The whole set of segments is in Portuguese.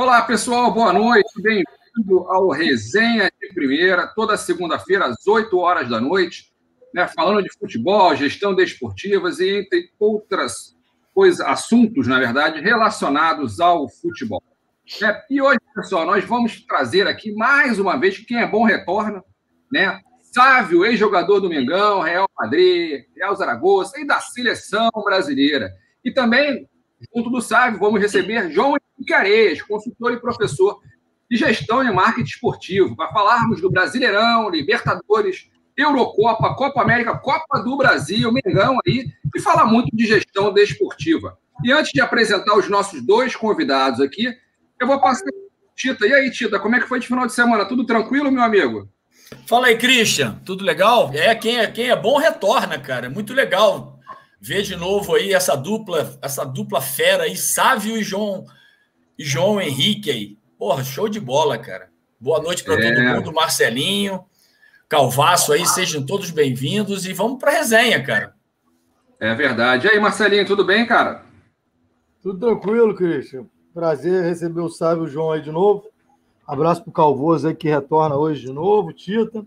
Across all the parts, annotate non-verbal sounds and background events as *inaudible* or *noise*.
Olá, pessoal, boa noite, bem-vindo ao Resenha de Primeira, toda segunda-feira, às 8 horas da noite, né, falando de futebol, gestão desportivas e entre outras coisas, assuntos, na verdade, relacionados ao futebol. É, e hoje, pessoal, nós vamos trazer aqui mais uma vez, quem é bom retorna, né? Sávio, ex-jogador do Mengão, Real Madrid, Real Zaragoza e da seleção brasileira. E também, junto do Sávio, vamos receber João Henrique Areias, consultor e professor de gestão e marketing esportivo, para falarmos do Brasileirão, Libertadores, Eurocopa, Copa América, Copa do Brasil, Mengão aí, e falar muito de gestão desportiva. E antes de apresentar os nossos dois convidados aqui, eu vou passar Tita. E aí, Tita, como é que foi de final de semana? Tudo tranquilo, meu amigo? Fala aí, Christian. Tudo legal? É, quem é, quem é bom retorna, cara. É muito legal ver de novo aí essa dupla, essa dupla fera aí, Sávio e João e João Henrique aí. Porra, show de bola, cara. Boa noite para é. todo mundo, Marcelinho, Calvaço aí, sejam todos bem-vindos e vamos para resenha, cara. É verdade. E aí, Marcelinho, tudo bem, cara? Tudo tranquilo, Christian. Prazer receber o Sávio João aí de novo. Abraço pro Calvoso aí que retorna hoje de novo, Tita.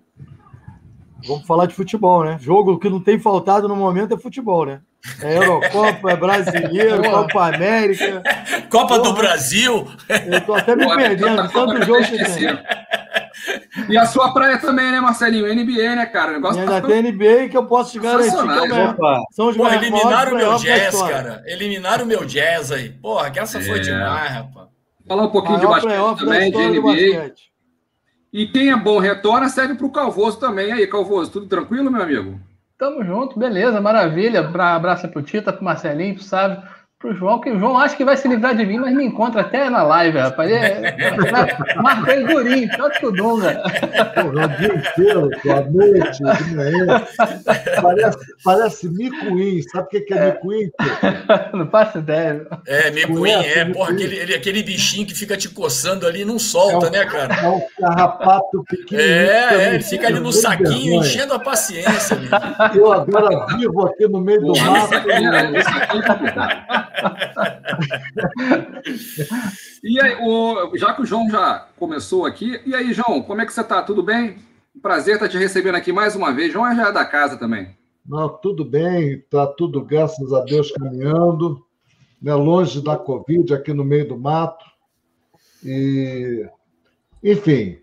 Vamos falar de futebol, né? Jogo que não tem faltado no momento é futebol, né? É Eurocopa, é Brasileiro, Copa América. Copa Porra, do Brasil. Eu tô até me perdendo, tanto jogo que tem. E a sua praia também, né, Marcelinho? NBA, né, cara? O negócio e ainda tá... tem NBA que eu posso te garantir que é São os Porra, eliminaram o meu jazz, cara. Eliminaram o meu jazz aí. Porra, que essa é. foi demais, rapaz. Falar um pouquinho de basquete também, de NBA. E é bom retorna serve para o Calvoso também. Aí, Calvoso, tudo tranquilo, meu amigo? Tamo junto, beleza, maravilha. Pra, abraço pro Tita, pro Marcelinho, pro Sábio, pro João, que o João acha que vai se livrar de mim, mas me encontra até na live, rapaz. É, é, marca ele durinho, tanto que o Dunga. Porra, o dia inteiro, boa noite, de manhã. Parece, parece micuim, sabe o que é micuim? *laughs* Não faço ideia. É, micuim, é, porra, aquele, aquele bichinho que fica te coçando ali e não solta, é um, né, cara? É um carrapato pequenininho. É, é ele fica ali no saquinho, enchendo a paciência. *laughs* Eu agora vivo aqui no meio do mato. *laughs* e aí, o, já que o João já começou aqui, e aí, João, como é que você está? Tudo bem? Prazer estar te recebendo aqui mais uma vez. João já é da casa também. Não, tudo bem, está tudo, graças a Deus, caminhando, né, longe da Covid, aqui no meio do mato. E, enfim,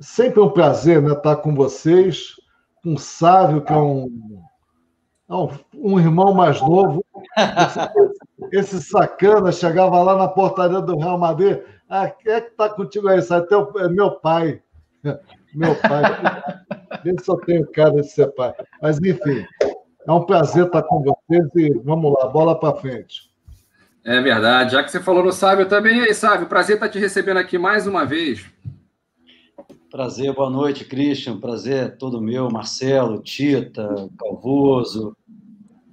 sempre é um prazer né, estar com vocês, com o Sávio, que é um, é um, um irmão mais novo. *laughs* Esse sacana chegava lá na portaria do Real Madrid. Ah, quem é que está contigo aí? Isso até é meu pai. *laughs* Meu pai. Se eu tenho cara de ser pai. Mas, enfim, é um prazer estar com vocês e vamos lá, bola para frente. É verdade. Já que você falou no Sábio também, e aí, Sábio, prazer estar te recebendo aqui mais uma vez. Prazer, boa noite, Christian. Prazer todo meu, Marcelo, Tita, Calvoso,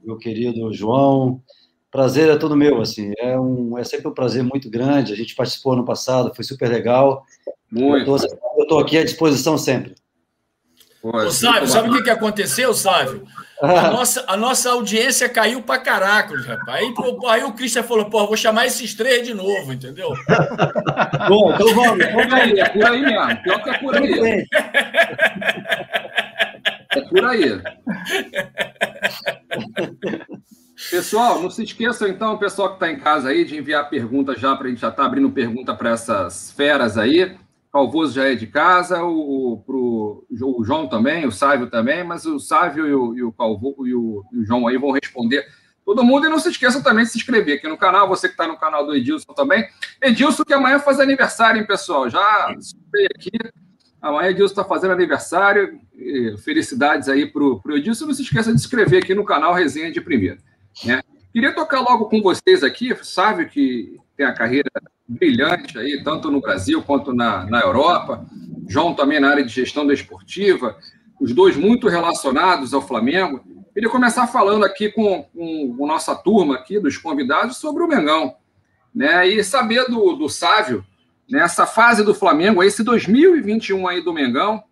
meu querido João. Prazer é todo meu, assim, é, um, é sempre um prazer muito grande. A gente participou no passado, foi super legal. Muito. Eu estou aqui à disposição sempre. Ô, Sávio, sabe o que, que aconteceu, Sávio? A nossa, a nossa audiência caiu pra caraca, rapaz. Aí, aí o Christian falou, pô, vou chamar esses três de novo, entendeu? *laughs* Bom, então vamos, vamos aí, é por aí mesmo. Pior que é por aí. É por aí. *laughs* Pessoal, não se esqueçam, então, pessoal que está em casa aí, de enviar perguntas já, para a gente já estar tá abrindo pergunta para essas feras aí. Calvoso já é de casa, o, pro, o João também, o Sávio também, mas o Sávio e o, e o Calvo e o, e o João aí vão responder todo mundo. E não se esqueçam também de se inscrever aqui no canal, você que está no canal do Edilson também. Edilson, que amanhã faz aniversário, hein, pessoal? Já subi aqui. Amanhã Edilson está fazendo aniversário. Felicidades aí para o Edilson. Não se esqueça de se inscrever aqui no canal Resenha de Primeira. Né? Queria tocar logo com vocês aqui, Sávio, que tem a carreira brilhante aí, tanto no Brasil quanto na, na Europa. João também na área de gestão desportiva, os dois muito relacionados ao Flamengo. Queria começar falando aqui com, com a nossa turma aqui, dos convidados, sobre o Mengão. Né? E saber do, do Sávio, nessa né? fase do Flamengo, esse 2021 aí do Mengão,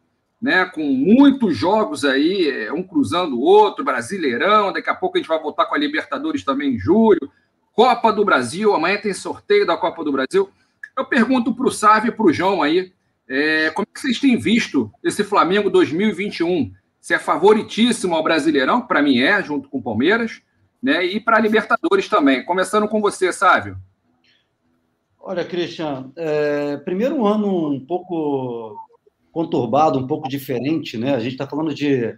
né, com muitos jogos aí, é, um cruzando o outro, Brasileirão, daqui a pouco a gente vai voltar com a Libertadores também em julho, Copa do Brasil, amanhã tem sorteio da Copa do Brasil. Eu pergunto para o Sávio e para o João aí, é, como é vocês têm visto esse Flamengo 2021? Se é favoritíssimo ao Brasileirão, para mim é, junto com o Palmeiras, né? E para a Libertadores também. Começando com você, Sávio. Olha, Christian, é, primeiro ano um pouco conturbado, um pouco diferente, né? A gente está falando de, é,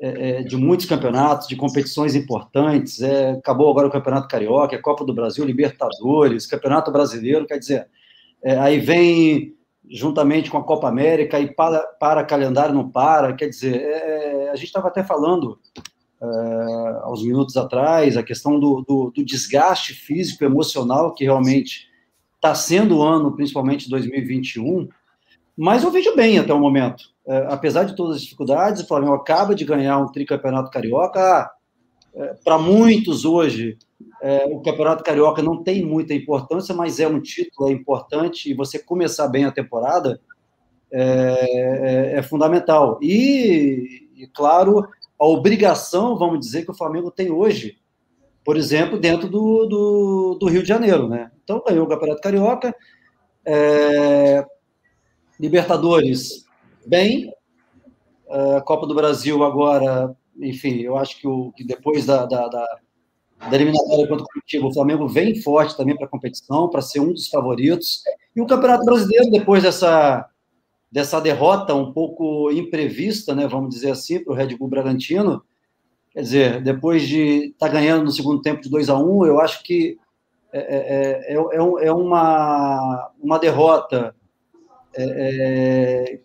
é, de muitos campeonatos, de competições importantes. É, acabou agora o Campeonato Carioca, a Copa do Brasil, Libertadores, Campeonato Brasileiro, quer dizer, é, aí vem juntamente com a Copa América e para, para calendário não para, quer dizer, é, a gente estava até falando uh, aos minutos atrás, a questão do, do, do desgaste físico, emocional, que realmente está sendo o ano, principalmente 2021, mas eu vejo bem até o momento. Uh, apesar de todas as dificuldades, o Flamengo acaba de ganhar um tricampeonato carioca. Uh, Para muitos hoje, o Campeonato Carioca não tem muita importância, mas é um título, é importante, e você começar bem a temporada é, é, é fundamental. E, e, claro, a obrigação, vamos dizer, que o Flamengo tem hoje, por exemplo, dentro do, do, do Rio de Janeiro, né? Então, ganhou o Campeonato Carioca, é, Libertadores, bem, é, Copa do Brasil agora, enfim, eu acho que, o, que depois da, da, da, da eliminatória contra o Curitiba, o Flamengo vem forte também para a competição, para ser um dos favoritos, e o Campeonato Brasileiro, depois dessa dessa derrota um pouco imprevista, né, vamos dizer assim, para o Red Bull Bragantino. Quer dizer, depois de estar tá ganhando no segundo tempo de 2 a 1 um, eu acho que é, é, é, é uma, uma derrota é,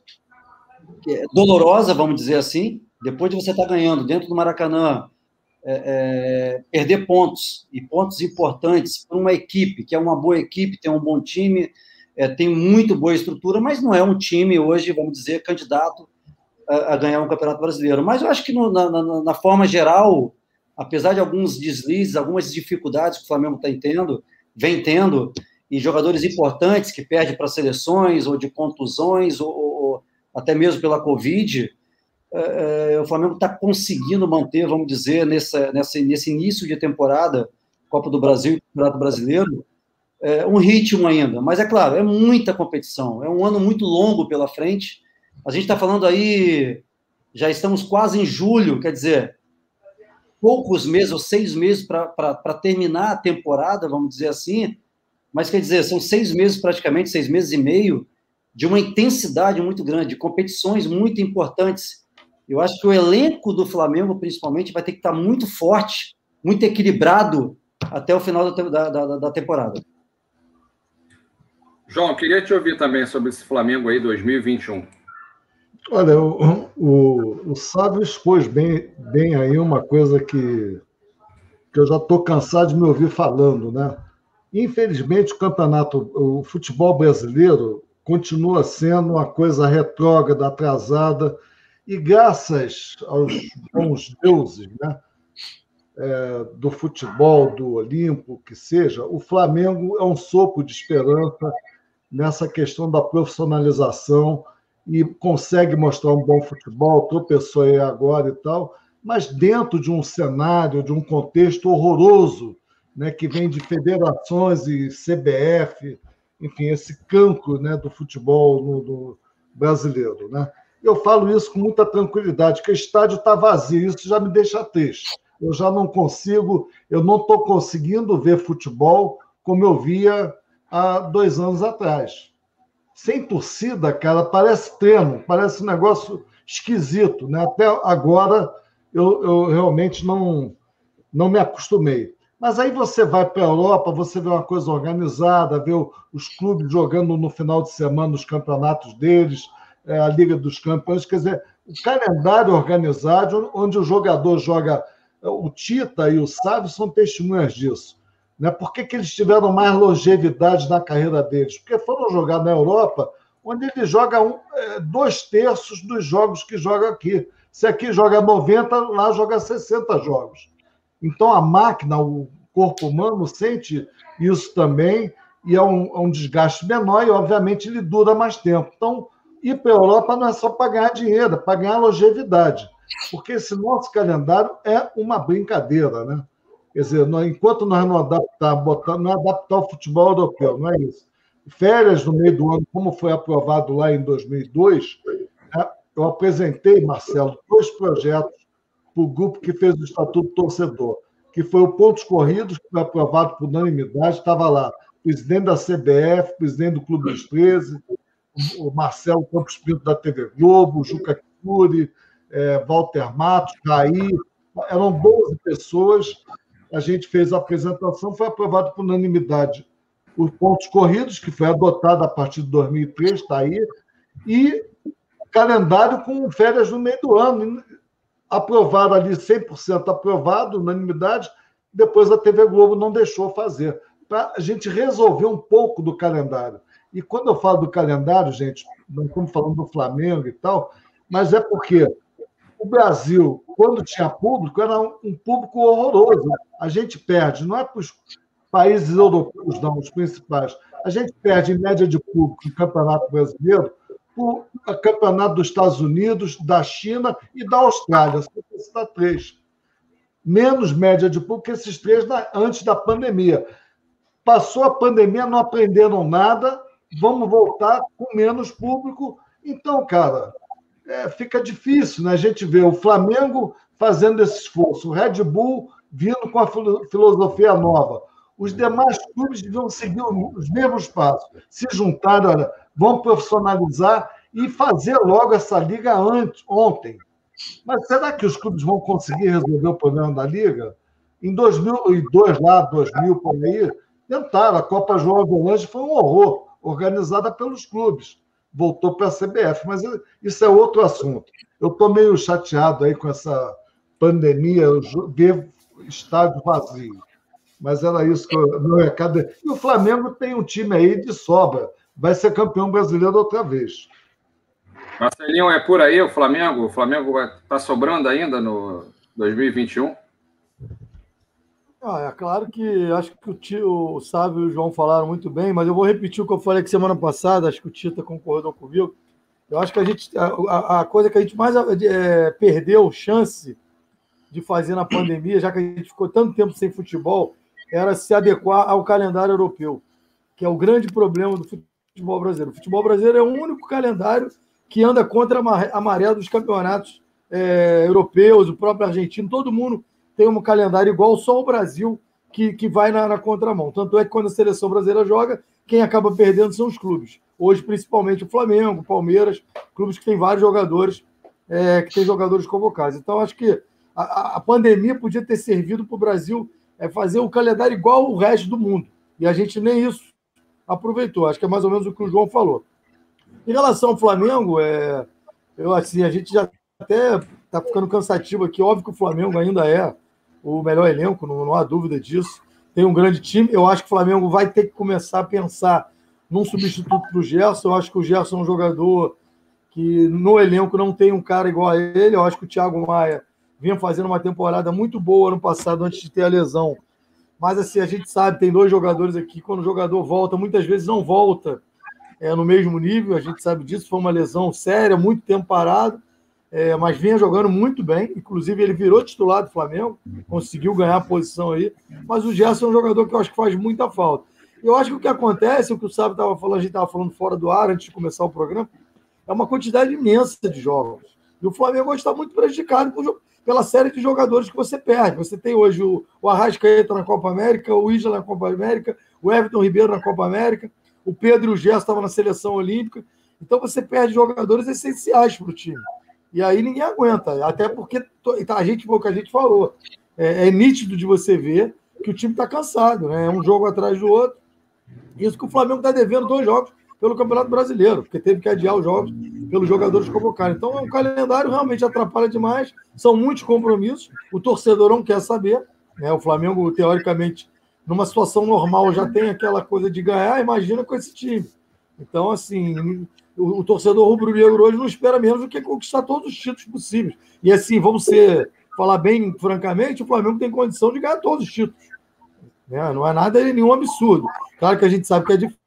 dolorosa, vamos dizer assim. Depois de você estar ganhando dentro do Maracanã, perder pontos, e pontos importantes para uma equipe, que é uma boa equipe, tem um bom time, é, tem muito boa estrutura, mas não é um time hoje, vamos dizer, candidato a, a ganhar um campeonato brasileiro. Mas eu acho que no, na, na, na, forma geral, apesar de alguns deslizes, algumas dificuldades que o Flamengo está tendo, vem tendo, e jogadores importantes que perdem para seleções, ou de contusões, ou, ou até mesmo pela Covid, é, é o Flamengo está conseguindo manter, vamos dizer, nessa, nessa, nesse início de temporada, Copa do Brasil e Campeonato Brasileiro, é, um ritmo ainda. Mas é claro, é muita competição, é um ano muito longo pela frente. A gente está falando aí, já estamos quase em julho, quer dizer, poucos meses ou seis meses para terminar a temporada, vamos dizer assim. Mas quer dizer, são seis meses praticamente, seis meses e meio, de uma intensidade muito grande, de competições muito importantes. Eu acho que o elenco do Flamengo, principalmente, vai ter que estar muito forte, muito equilibrado até o final da, da, da temporada. João, queria te ouvir também sobre esse Flamengo aí 2021. Olha, o, o, o Sávio expôs bem, bem aí uma coisa que, que eu já estou cansado de me ouvir falando, né? Infelizmente, o campeonato, o futebol brasileiro continua sendo uma coisa retrógrada, atrasada, e graças aos bons deuses, né? É, do futebol, do Olimpo, que seja, o Flamengo é um sopro de esperança nessa questão da profissionalização e consegue mostrar um bom futebol, tropeçou aí agora e tal, mas dentro de um cenário, de um contexto horroroso, né, que vem de federações e CBF, enfim, esse cancro né, do futebol no, brasileiro. Né? Eu falo isso com muita tranquilidade, que o estádio está vazio, isso já me deixa triste. Eu já não consigo, eu não estou conseguindo ver futebol como eu via há dois anos atrás. Sem torcida, cara, parece termo, parece um negócio esquisito. Né? Até agora eu, eu realmente não, não me acostumei. Mas aí você vai para a Europa, você vê uma coisa organizada, vê os clubes jogando no final de semana os campeonatos deles, é, a Liga dos Campeões, quer dizer, o calendário organizado, onde o jogador joga. O Tita e o Sávio são testemunhas disso. Né? Por que, que eles tiveram mais longevidade na carreira deles? Porque foram jogar na Europa, onde ele joga um, é, dois terços dos jogos que joga aqui. Se aqui joga 90, lá joga 60 jogos. Então a máquina, o corpo humano, sente isso também, e é um, é um desgaste menor, e obviamente ele dura mais tempo. Então, ir para a Europa não é só para ganhar dinheiro, é para ganhar longevidade. Porque esse nosso calendário é uma brincadeira, né? Quer dizer, nós, enquanto nós não adaptar, botar, não adaptar o futebol europeu, não é isso. férias no meio do ano, como foi aprovado lá em 2002, né, eu apresentei, Marcelo, dois projetos para o grupo que fez o Estatuto Torcedor, que foi o Pontos Corridos, que foi aprovado por unanimidade, estava lá presidente da CBF, presidente do Clube dos 13, o Marcelo Campos Pinto da TV Globo, Juca Cury, é, Walter Matos, Raí, eram 12 pessoas. A gente fez a apresentação, foi aprovado por unanimidade os pontos corridos, que foi adotado a partir de 2003, está aí, e calendário com férias no meio do ano. Aprovado ali, 100% aprovado, unanimidade, depois a TV Globo não deixou fazer, para a gente resolver um pouco do calendário. E quando eu falo do calendário, gente, não estamos falando do Flamengo e tal, mas é porque o Brasil, quando tinha público, era um público horroroso. A gente perde, não é para os países europeus, não, os principais. A gente perde em média de público no Campeonato Brasileiro o Campeonato dos Estados Unidos, da China e da Austrália. Só citar três. Menos média de público que esses três antes da pandemia. Passou a pandemia, não aprenderam nada, vamos voltar com menos público. Então, cara, é, fica difícil, né? A gente vê o Flamengo fazendo esse esforço, o Red Bull vindo com a filosofia nova. Os demais clubes deviam seguir os mesmos passos, se juntar, olha, vão profissionalizar e fazer logo essa liga antes, ontem. Mas será que os clubes vão conseguir resolver o problema da liga? Em 2002, lá, 2000, por aí, tentaram. A Copa João Avelange foi um horror, organizada pelos clubes voltou para a CBF, mas isso é outro assunto. Eu estou meio chateado aí com essa pandemia, ver estádio vazio. Mas era isso que eu, meu recado. E o Flamengo tem um time aí de sobra, vai ser campeão brasileiro outra vez. Marcelinho, é por aí o Flamengo? O Flamengo está sobrando ainda no 2021? Ah, é claro que acho que o, tio, o Sábio e o João falaram muito bem, mas eu vou repetir o que eu falei que semana passada, acho que o Tita concordou comigo. Eu acho que a gente a, a coisa que a gente mais é, perdeu chance de fazer na pandemia, já que a gente ficou tanto tempo sem futebol, era se adequar ao calendário europeu, que é o grande problema do futebol brasileiro. O futebol brasileiro é o único calendário que anda contra a maré dos campeonatos é, europeus, o próprio argentino, todo mundo tem um calendário igual, só o Brasil que, que vai na, na contramão. Tanto é que quando a seleção brasileira joga, quem acaba perdendo são os clubes. Hoje, principalmente o Flamengo, o Palmeiras, clubes que têm vários jogadores, é, que têm jogadores convocados. Então, acho que a, a pandemia podia ter servido para o Brasil é, fazer o calendário igual o resto do mundo. E a gente nem isso aproveitou. Acho que é mais ou menos o que o João falou. Em relação ao Flamengo, é, eu, assim, a gente já até está ficando cansativo aqui. Óbvio que o Flamengo ainda é o melhor elenco, não, não há dúvida disso. Tem um grande time. Eu acho que o Flamengo vai ter que começar a pensar num substituto para o Gerson. Eu acho que o Gerson é um jogador que no elenco não tem um cara igual a ele. Eu acho que o Thiago Maia vinha fazendo uma temporada muito boa ano passado, antes de ter a lesão. Mas assim, a gente sabe, tem dois jogadores aqui, quando o jogador volta, muitas vezes não volta é, no mesmo nível, a gente sabe disso, foi uma lesão séria, muito tempo parado é, mas vinha jogando muito bem. Inclusive, ele virou titular do Flamengo, conseguiu ganhar a posição aí. Mas o Gerson é um jogador que eu acho que faz muita falta. Eu acho que o que acontece, o que o Sábio estava falando, a gente estava falando fora do ar antes de começar o programa, é uma quantidade imensa de jogos. E o Flamengo está muito prejudicado por, pela série de jogadores que você perde. Você tem hoje o, o Arrascaeta na Copa América, o Isla na Copa América, o Everton Ribeiro na Copa América, o Pedro e o Gerson estavam na seleção olímpica. Então você perde jogadores essenciais para o time. E aí ninguém aguenta. Até porque a gente, o que a gente falou, é, é nítido de você ver que o time está cansado, né? É um jogo atrás do outro. Isso que o Flamengo está devendo dois jogos pelo Campeonato Brasileiro, porque teve que adiar os jogos pelos jogadores convocados. Então, o calendário realmente atrapalha demais, são muitos compromissos, o torcedor não quer saber. Né? O Flamengo, teoricamente, numa situação normal, já tem aquela coisa de ganhar, imagina com esse time. Então, assim, o, o torcedor rubro-negro hoje não espera menos do que conquistar todos os títulos possíveis. E assim, vamos ser, falar bem francamente, o Flamengo tem condição de ganhar todos os títulos. Né? Não é nada nenhum absurdo. Claro que a gente sabe que é difícil,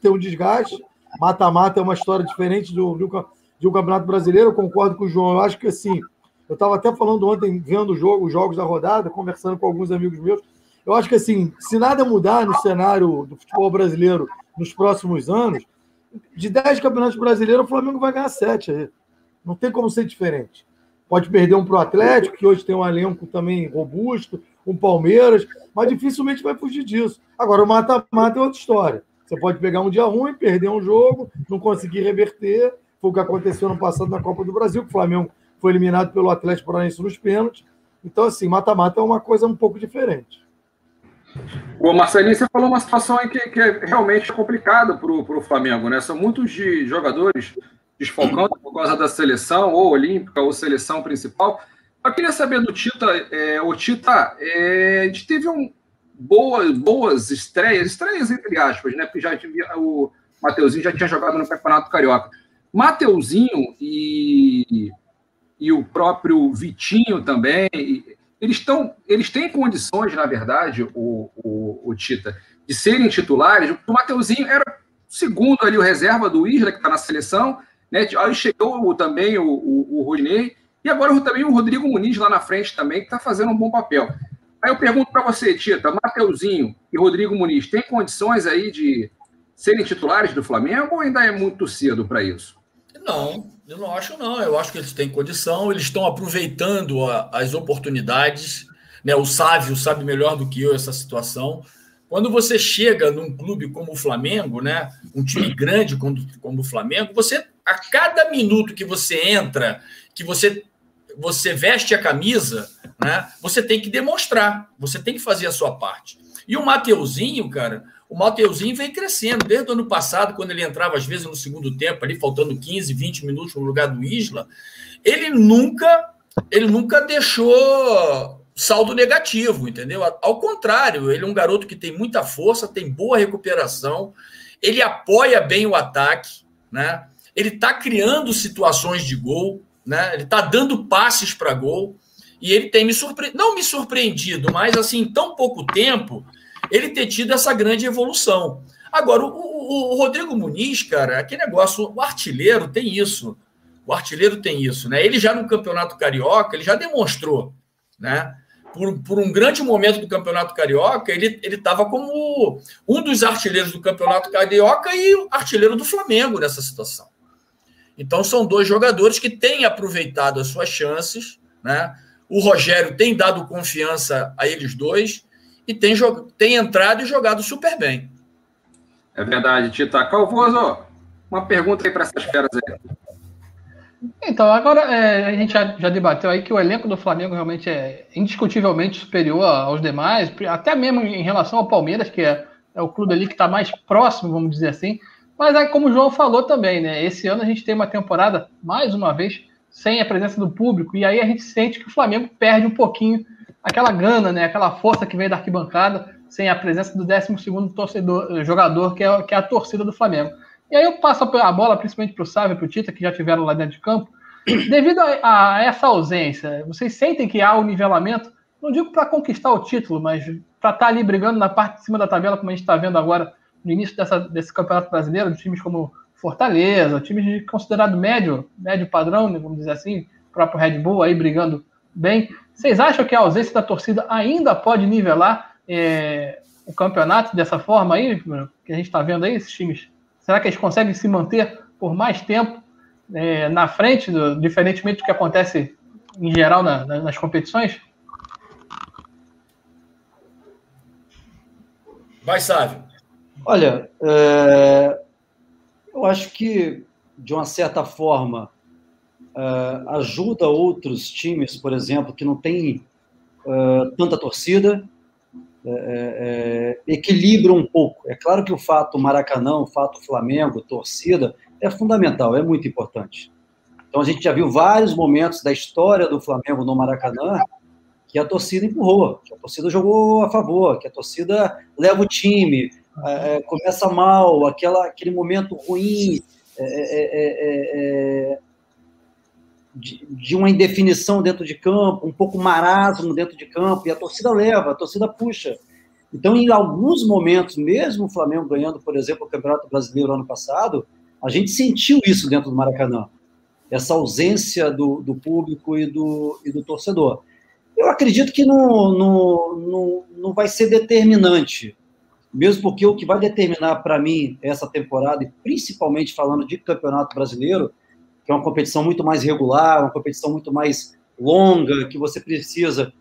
tem um desgaste. Mata-mata é uma história diferente do, do, campeonato brasileiro. Eu concordo com o João. Eu acho que assim, eu estava até falando ontem, vendo jogo, os jogos da rodada, conversando com alguns amigos meus. Eu acho que assim, se nada mudar no cenário do futebol brasileiro nos próximos anos, de 10 campeonatos brasileiros, o Flamengo vai ganhar 7 aí. Não tem como ser diferente. Pode perder um para o Atlético, que hoje tem um elenco também robusto, um Palmeiras, mas dificilmente vai fugir disso. Agora, o mata-mata é outra história. Você pode pegar um dia ruim, perder um jogo, não conseguir reverter. Foi o que aconteceu no passado na Copa do Brasil, que o Flamengo foi eliminado pelo Atlético Paranaense nos pênaltis. Então, assim, mata-mata é uma coisa um pouco diferente. O Marcelinho, você falou uma situação que, que é realmente complicada para o Flamengo, né? São muitos de jogadores desfalcando por causa da seleção, ou olímpica, ou seleção principal. Eu queria saber do Tita, é, o Tita, é, a gente teve um, boas, boas estreias, estreias entre aspas, né? Porque já tinha, o Mateuzinho já tinha jogado no Campeonato Carioca. Mateuzinho e, e o próprio Vitinho também, eles estão, eles têm condições, na verdade, o, o, o Tita, de serem titulares. O Mateuzinho era segundo ali o reserva do Isla, que está na seleção, né? Aí chegou também o, o, o Rodinei, e agora também o Rodrigo Muniz lá na frente também, que está fazendo um bom papel. Aí eu pergunto para você, Tita, Mateuzinho e Rodrigo Muniz, tem condições aí de serem titulares do Flamengo ou ainda é muito cedo para isso? Não, eu não acho não. Eu acho que eles têm condição, eles estão aproveitando a, as oportunidades. Né? O Sávio sabe melhor do que eu essa situação. Quando você chega num clube como o Flamengo, né, um time grande como, como o Flamengo, você a cada minuto que você entra, que você você veste a camisa, né, você tem que demonstrar, você tem que fazer a sua parte. E o Mateuzinho, cara, o Mateuzinho vem crescendo desde o ano passado, quando ele entrava às vezes no segundo tempo, ali faltando 15, 20 minutos no lugar do Isla, ele nunca ele nunca deixou saldo negativo, entendeu? Ao contrário, ele é um garoto que tem muita força, tem boa recuperação, ele apoia bem o ataque, né? Ele está criando situações de gol, né? Ele está dando passes para gol e ele tem me surpreendido, não me surpreendido, mas assim, em tão pouco tempo, ele ter tido essa grande evolução. Agora, o, o, o Rodrigo Muniz, cara, aquele negócio, o artilheiro tem isso. O artilheiro tem isso, né? Ele já no Campeonato Carioca, ele já demonstrou, né? por, por um grande momento do Campeonato Carioca, ele estava como um dos artilheiros do Campeonato Carioca e artilheiro do Flamengo nessa situação. Então, são dois jogadores que têm aproveitado as suas chances, né? O Rogério tem dado confiança a eles dois e tem, tem entrado e jogado super bem. É verdade, Tita. Calvoso, uma pergunta aí para essas feras aí. Então, agora é, a gente já, já, debateu aí que o elenco do Flamengo realmente é indiscutivelmente superior aos demais, até mesmo em relação ao Palmeiras, que é, é o clube ali que está mais próximo, vamos dizer assim. Mas aí, como o João falou também, né? Esse ano a gente tem uma temporada, mais uma vez, sem a presença do público, e aí a gente sente que o Flamengo perde um pouquinho aquela gana, né? Aquela força que vem da arquibancada, sem a presença do 12 torcedor, jogador, que é, que é a torcida do Flamengo. E aí eu passo a bola principalmente para o Sávio e para o Tita, que já tiveram lá dentro de campo. *clears throat* Devido a, a, essa ausência, vocês sentem que há um nivelamento, não digo para conquistar o título, mas para estar tá ali brigando na parte de cima da tabela, como a gente está vendo agora no início dessa, desse campeonato brasileiro, de times como Fortaleza, times de considerado médio, médio padrão, né, vamos dizer assim, próprio Red Bull aí brigando bem. Vocês acham que a ausência da torcida ainda pode nivelar é, o campeonato dessa forma aí, que a gente está vendo aí, esses times Será que eles conseguem se manter por mais tempo é, na frente, do, diferentemente do que acontece em geral na, na, nas competições? Vai, Sávio. Olha, é, eu acho que, de uma certa forma, é, ajuda outros times, por exemplo, que não têm é, tanta torcida, é, é, é, equilibra um pouco. É claro que o fato Maracanã, o fato Flamengo, torcida, é fundamental, é muito importante. Então a gente já viu vários momentos da história do Flamengo no Maracanã que a torcida empurrou, que a torcida jogou a favor, que a torcida leva o time, é, é começa mal, aquela, aquele momento ruim, é, de, de, uma indefinição dentro de campo, um pouco marasmo dentro de campo, e a torcida leva, a torcida puxa. Então, em alguns momentos, mesmo o Flamengo ganhando, por exemplo, o Campeonato Brasileiro ano passado, a gente sentiu isso dentro do Maracanã, essa ausência do, do público e do, e do torcedor. Eu acredito que não, não, não, não vai ser determinante mesmo porque o que vai determinar para mim essa temporada, e principalmente falando de campeonato brasileiro, que é uma competição muito mais regular, uma competição muito mais longa, que você precisa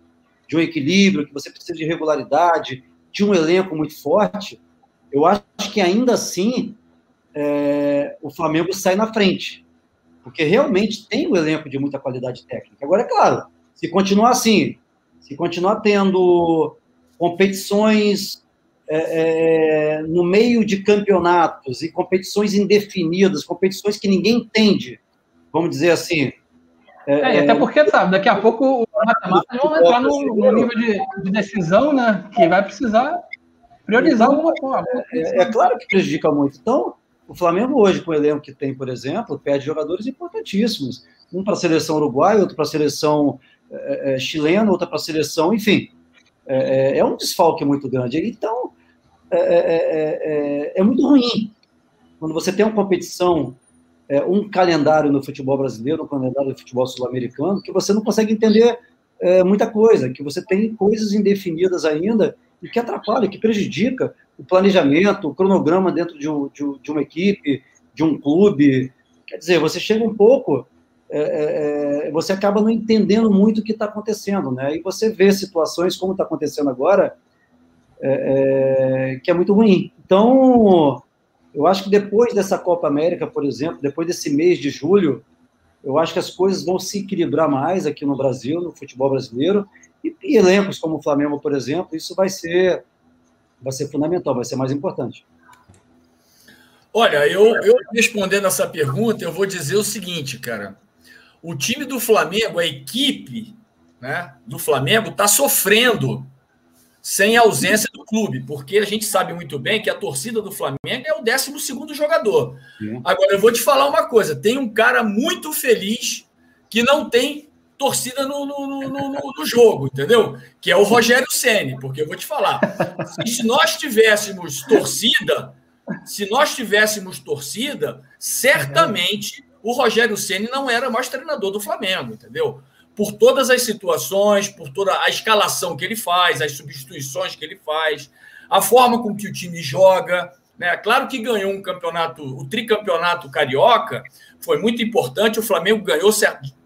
de um equilíbrio, que você precisa de regularidade, de um elenco muito forte, eu acho que ainda assim é, o Flamengo sai na frente, porque realmente tem um elenco de muita qualidade técnica. Agora, é claro, se continuar assim, se continuar tendo competições é, é, no meio de campeonatos e competições indefinidas, competições que ninguém entende, vamos dizer assim. É, é até porque, sabe, daqui a pouco o matemático vai entrar no, no nível de, de, decisão, né? Que vai precisar priorizar alguma coisa. É, é, claro que prejudica muito. Então, o Flamengo hoje, com o elenco que tem, por exemplo, perde jogadores importantíssimos. Um para a seleção uruguaia, outro para a seleção é, é, chilena, outro para a seleção, enfim. É, é, um desfalque muito grande. Então, é, é, muito ruim quando você tem uma competição é, um calendário no futebol brasileiro, um calendário do futebol sul-americano, que você não consegue entender é, muita coisa, que você tem coisas indefinidas ainda e que atrapalha, que prejudica o planejamento, o cronograma dentro de, um, de, de uma equipe, de um clube. Quer dizer, você chega um pouco, é, é, é você acaba não entendendo muito o que está acontecendo, né? E você vê situações como está acontecendo agora, é, é, que é muito ruim. Então, eu acho que depois dessa Copa América, por exemplo, depois desse mês de julho, eu acho que as coisas vão se equilibrar mais aqui no Brasil, no futebol brasileiro, e, e elencos como o Flamengo, por exemplo, isso vai ser, vai ser fundamental, vai ser mais importante. Olha, eu, eu respondendo essa pergunta, eu vou dizer o seguinte, cara. O time do Flamengo, a equipe né, do Flamengo, está sofrendo sem ausência do clube, porque a gente sabe muito bem que a torcida do Flamengo é o 12 jogador. Sim. Agora, eu vou te falar uma coisa: tem um cara muito feliz que não tem torcida no, no, no, no jogo, entendeu? Que é o Rogério Ceni, porque eu vou te falar: se nós tivéssemos torcida, se nós tivéssemos torcida, certamente o Rogério Ceni não era mais treinador do Flamengo, entendeu? Por todas as situações, por toda a escalação que ele faz, as substituições que ele faz, a forma com que o time joga. Né? Claro que ganhou um campeonato, o tricampeonato carioca foi muito importante, o Flamengo ganhou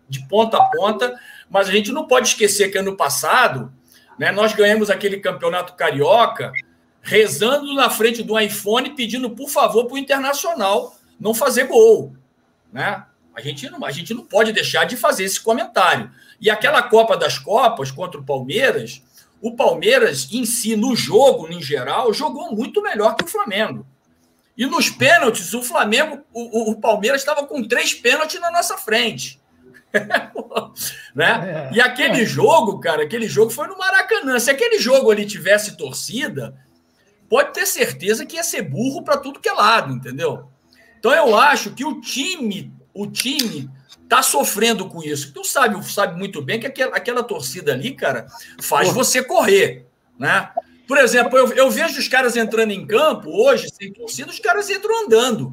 de ponta a ponta, mas a gente não pode esquecer que ano passado né, nós ganhamos aquele campeonato carioca rezando na frente do iPhone, pedindo por favor para o Internacional não fazer gol. Né? A gente, não, a gente não pode deixar de fazer esse comentário. E aquela Copa das Copas contra o Palmeiras, o Palmeiras em si, no jogo, em geral, jogou muito melhor que o Flamengo. E nos pênaltis, o Flamengo, o, o Palmeiras estava com três pênaltis na nossa frente. *laughs* né? É, e aquele é. jogo, cara, aquele jogo foi no Maracanã. Se aquele jogo ali tivesse torcida, pode ter certeza que ia ser burro para tudo que é lado, entendeu? Então eu acho que o time, o time tá sofrendo com isso. Tu sabe, sabe muito bem que aquela, aquela torcida ali, cara, faz você correr, né? Por exemplo, eu, eu vejo os caras entrando em campo hoje, sem torcida, os caras entram andando.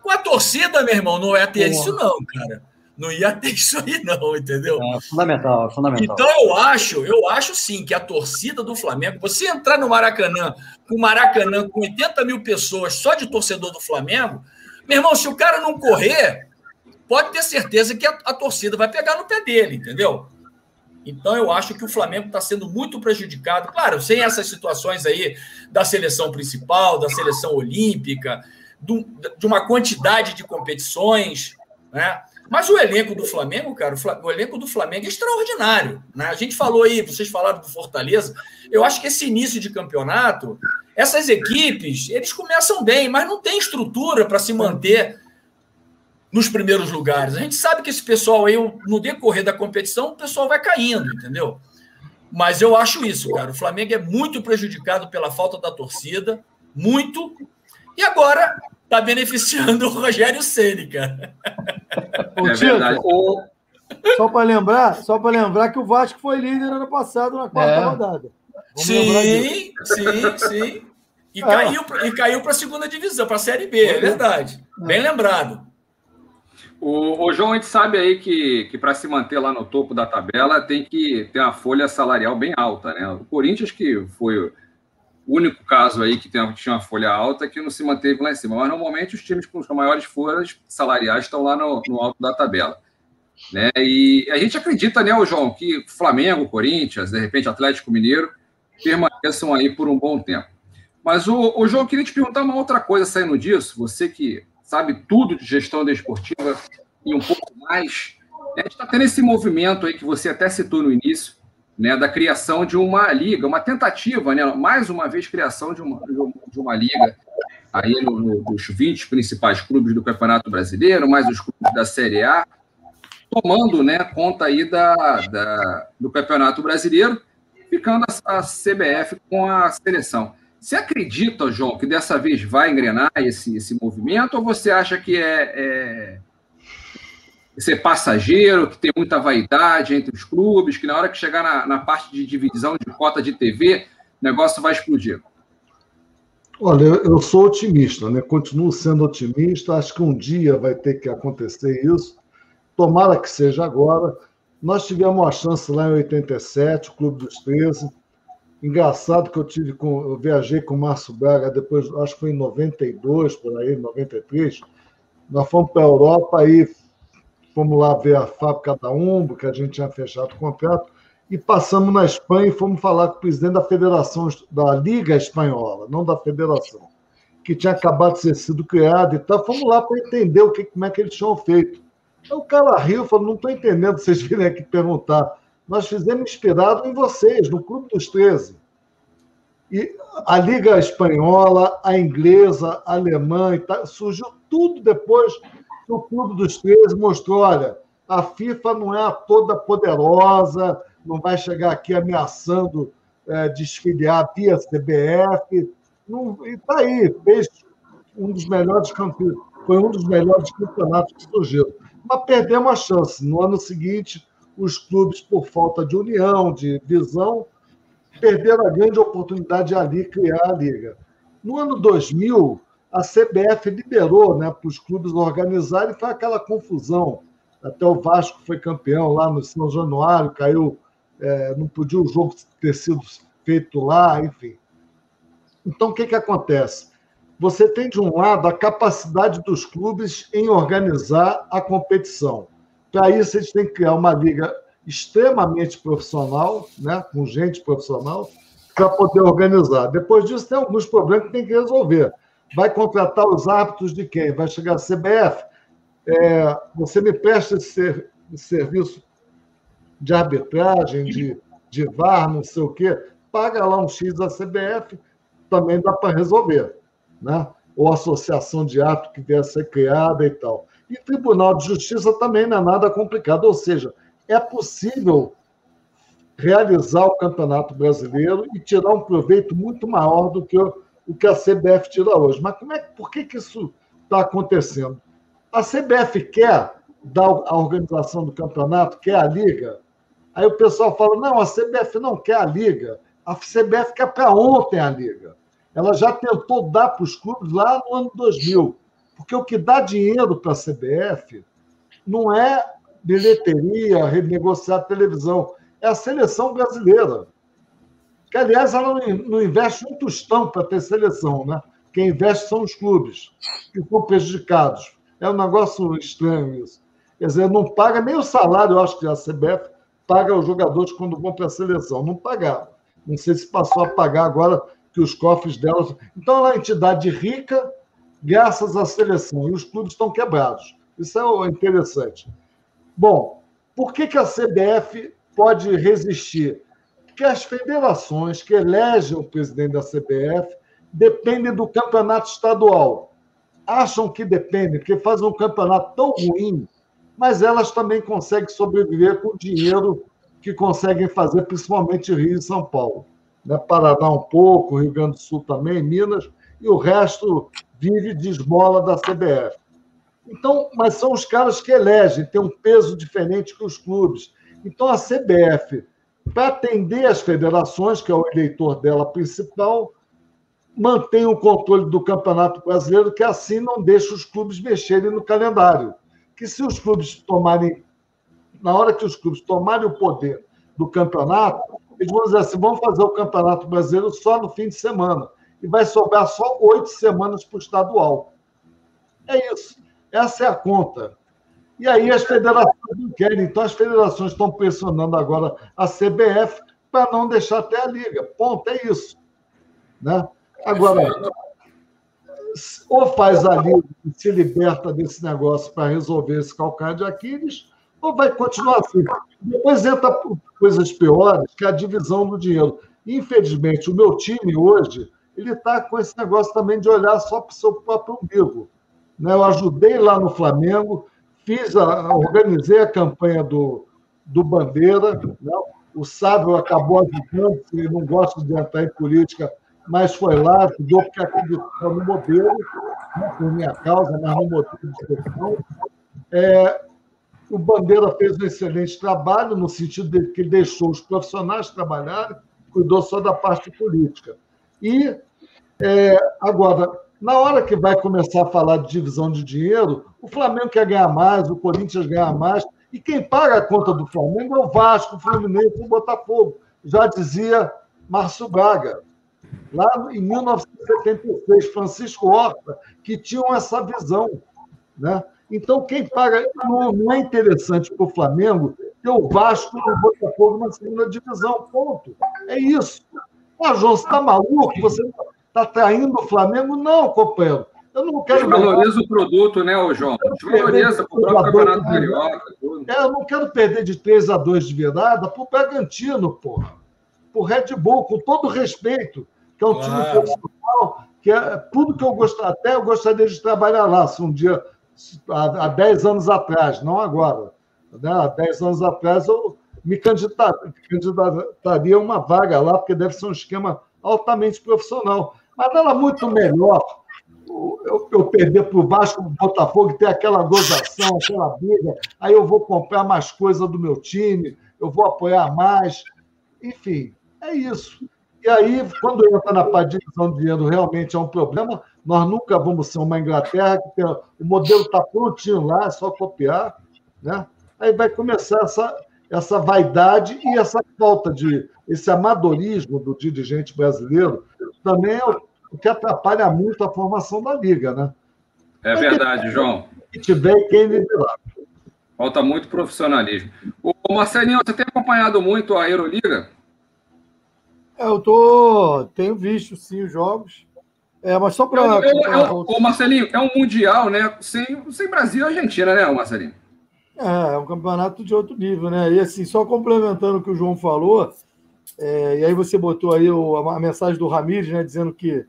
Com a torcida, meu irmão, não ia ter isso, não, cara. Não ia ter *laughs* isso aí, não, entendeu? É fundamental, é fundamental. Então eu acho, eu acho sim que a torcida do Flamengo, você entrar no Maracanã, com o Maracanã com 80 mil pessoas só de torcedor do Flamengo, meu irmão, se o cara não correr, pode ter certeza que a, a torcida vai pegar no pé dele, entendeu? Então eu acho que o Flamengo está sendo muito prejudicado, claro, sem essas situações aí da seleção principal, da seleção olímpica, do, de uma quantidade de competições, né? Mas o elenco do Flamengo, cara, o, elenco do Flamengo é extraordinário. Né? A gente falou aí, vocês falaram do Fortaleza. Eu acho que esse início de campeonato, essas equipes, eles começam bem, mas não tem estrutura para se manter nos primeiros lugares. A gente sabe que esse pessoal aí, no decorrer da competição, o pessoal vai caindo, entendeu? Mas eu acho isso, cara. O Flamengo é muito prejudicado pela falta da torcida, muito. E agora está beneficiando *laughs* o Rogério Ceni, cara. Ô, é Tito, o... só para lembrar, só para lembrar que o Vasco foi líder ano passado na quarta é. rodada. Vamos sim, sim, sim. E é. caiu, e caiu para a segunda divisão, para a Série B, é verdade. Bem lembrado. O, o, João, a gente sabe aí que, que para se manter lá no topo da tabela tem que ter uma folha salarial bem alta, né? O Corinthians, que foi O único caso aí que tem, tinha uma folha alta que não se manteve lá em cima. Mas normalmente os times com as maiores folhas salariais estão lá no, no alto da tabela. Né? E a gente acredita, né, João, que Flamengo, Corinthians, de repente Atlético Mineiro, permaneçam aí por um bom tempo. Mas, o, o João, queria te perguntar uma outra coisa saindo disso. Você que sabe tudo de gestão desportiva e um pouco mais. Né? A gente está tendo esse movimento aí que você até citou no início, né, da criação de uma liga, uma tentativa, né, mais uma vez, criação de uma, de uma liga aí no, no, nos 20 principais clubes do Campeonato Brasileiro, mais os clubes da Série A, tomando né, conta aí da, da, do Campeonato Brasileiro, ficando a, a CBF com a seleção. Você acredita, João, que dessa vez vai engrenar esse, esse movimento, ou você acha que é, é ser passageiro, que tem muita vaidade entre os clubes, que na hora que chegar na, na parte de divisão de cota de TV, o negócio vai explodir? Olha, eu sou otimista, né? Continuo sendo otimista. Acho que um dia vai ter que acontecer isso. Tomara que seja agora. Nós tivemos a chance lá em 87, o Clube dos 13. Engraçado que eu tive com, eu viajei com o Márcio Braga depois, acho que foi em 92, por aí, 93. Nós fomos para a Europa e fomos lá ver a fábrica da Umbo, que a gente tinha fechado o contrato, e passamos na Espanha e fomos falar com o presidente da Federação da Liga Espanhola, não da Federação, que tinha acabado de ser sido criado e tal. Fomos lá para entender o que, como é que eles tinham feito. Então, o cara riu, falou: não estou entendendo vocês virem aqui perguntar. Nós fizemos inspirado em vocês, no Clube dos 13. E a Liga Espanhola, a inglesa, a alemã, surgiu tudo depois que o Clube dos 13 mostrou: olha, a FIFA não é a toda poderosa, não vai chegar aqui ameaçando é, desfiliar via CBF. Não, e está aí, fez um dos melhores campeões, foi um dos melhores campeonatos que surgiram. Mas perdemos a chance. No ano seguinte, os clubes, por falta de união, de visão, perderam a grande oportunidade de ali criar a liga. No ano 2000, a CBF liberou né, para os clubes organizarem e foi aquela confusão. Até o Vasco foi campeão lá no São Januário, caiu, é, não podia o jogo ter sido feito lá, enfim. Então, o que, que acontece? Você tem, de um lado, a capacidade dos clubes em organizar a competição. Para isso, eles têm que criar uma liga extremamente profissional, né, com gente profissional, para poder organizar. Depois disso, tem alguns problemas que tem que resolver vai contratar os árbitros de quem? Vai chegar a CBF? É, você me presta esse, ser, esse, serviço de arbitragem, de, de VAR, não sei o quê, paga lá um X a CBF, também dá para resolver. Né? Ou associação de ato que vier a ser criada e tal. E Tribunal de Justiça também não é nada complicado, ou seja, é possível realizar o Campeonato Brasileiro e tirar um proveito muito maior do que o que a CBF tira hoje. Mas como é, por que, que isso está acontecendo? A CBF quer dar a organização do campeonato, quer a liga. Aí o pessoal fala: não, a CBF não quer a liga. A CBF quer para ontem a liga. Ela já tentou dar para os clubes lá no ano 2000. Porque o que dá dinheiro para a CBF não é bilheteria, renegociar televisão, é a seleção brasileira que, aliás, ela não investe um tostão para ter seleção, né? Quem investe são os clubes, que são prejudicados. É um negócio estranho isso. Quer dizer, não paga nem o salário, eu acho que a CBF paga os jogadores quando vão para a seleção. Não pagava. Não sei se passou a pagar agora que os cofres delas. Então, ela é uma entidade rica, graças à seleção, e os clubes estão quebrados. Isso é interessante. Bom, por que, que a CBF pode resistir? que as federações que elegem o presidente da CBF dependem do campeonato estadual. Acham que dependem, porque fazem um campeonato tão ruim, mas elas também conseguem sobreviver com o dinheiro que conseguem fazer, principalmente Rio e São Paulo. Né? Paraná um pouco, Rio Grande do Sul também, Minas, e o resto vive de esmola da CBF. Então, mas são os caras que elegem, têm um peso diferente que os clubes. Então, a CBF para atender as federações, que é o eleitor dela principal, mantém o controle do Campeonato Brasileiro, que assim não deixa os clubes mexerem no calendário. Que se os clubes tomarem, na hora que os clubes tomarem o poder do campeonato, eles vão dizer assim: vamos fazer o Campeonato Brasileiro só no fim de semana. E vai sobrar só oito semanas para o estadual. É isso. Essa é a conta. E aí as federações não querem. Então as federações estão pressionando agora a CBF para não deixar até a liga. Ponto, é isso. Né? Agora, ou faz a liga e se liberta desse negócio para resolver esse calcanhar de Aquiles, ou vai continuar assim. Depois entra coisas piores, que é a divisão do dinheiro. Infelizmente, o meu time hoje ele está com esse negócio também de olhar só para o seu próprio umbigo. Né? Eu ajudei lá no Flamengo, fiz a, organizei a campanha do, do Bandeira. Né? O Sábio acabou ajudando, ele não gosta de entrar em política, mas foi lá, ajudou porque acreditou no modelo, né? por minha causa, mas no modelo de gestão. É, o Bandeira fez um excelente trabalho, no sentido de que deixou os profissionais trabalharem, cuidou só da parte política. E, é, agora, na hora que vai começar a falar de divisão de dinheiro, o Flamengo quer ganhar mais, o Corinthians ganhar mais, e quem paga a conta do Flamengo é o Vasco, o Fluminense e o Botafogo. Já dizia Márcio Braga, lá em 1976, Francisco Horta, que tinham essa visão. Né? Então, quem paga. Não, não é interessante para o Flamengo ter o Vasco e o Botafogo na segunda divisão. Ponto. É isso. Ah, João, você está maluco? Você está traindo o Flamengo? Não, companheiro. Eu não quero. Valoriza o produto, né, ô João? Valoriza o Campeonato Carioca. É, eu não quero perder de 3 a 2 de virada para o Bragantino, porra. Para o Red Bull, com todo respeito, que é um claro. time profissional, que é tudo que eu gostaria, até eu gostaria de trabalhar lá, se um dia há, há 10 anos atrás, não agora. Né? Há 10 anos atrás eu me candidataria a uma vaga lá, porque deve ser um esquema altamente profissional. Mas era muito melhor eu, eu perder para o Vasco, o Botafogo, ter aquela gozação, aquela briga, aí eu vou comprar mais coisa do meu time, eu vou apoiar mais. Enfim, é isso. E aí, quando entra na divisão de dinheiro, realmente é um problema. Nós nunca vamos ser uma Inglaterra que tem, o modelo está prontinho lá, é só copiar. Né? Aí vai começar essa, essa vaidade e essa falta de. esse amadorismo do dirigente brasileiro também é o que atrapalha muito a formação da liga. Né? É verdade, João. Tiver quem liderar. Falta muito profissionalismo. O Marcelinho, você tem acompanhado muito a Euroliga? É, eu tô, tenho visto sim os jogos. É, mas só para. É, é, é, o Marcelinho, é um mundial, né? Sem, sem Brasil e Argentina, né, Marcelinho? É, é um campeonato de outro nível, né? E assim, só complementando o que o João falou, é, e aí você botou aí o, a mensagem do Ramires, né? Dizendo que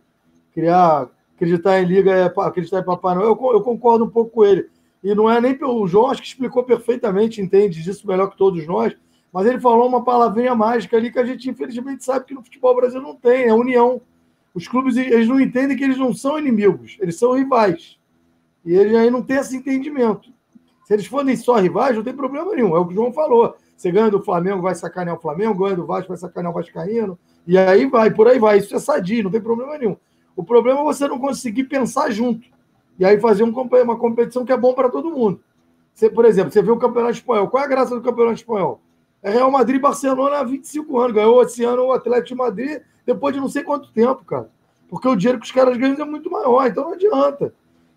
criar, acreditar em Liga é acreditar em Papai Noel. Eu, eu concordo um pouco com ele. E não é nem pelo João, acho que explicou perfeitamente, entende disso melhor que todos nós mas ele falou uma palavrinha mágica ali que a gente, infelizmente, sabe que no futebol brasileiro não tem, é união. Os clubes eles não entendem que eles não são inimigos, eles são rivais. E eles aí não têm esse entendimento. Se eles forem só rivais, não tem problema nenhum. É o que o João falou. Você ganha do Flamengo, vai sacanear o Flamengo, ganha do Vasco, vai sacanear o Vascaíno. E aí vai, por aí vai. Isso é sadio, não tem problema nenhum. O problema é você não conseguir pensar junto. E aí fazer uma competição que é bom para todo mundo. Você, por exemplo, você vê o Campeonato Espanhol. Qual é a graça do Campeonato Espanhol? É Real Madrid e Barcelona há 25 anos. Ganhou esse ano o Atlético de Madrid depois de não sei quanto tempo, cara. Porque o dinheiro que os caras ganham é muito maior, então não adianta.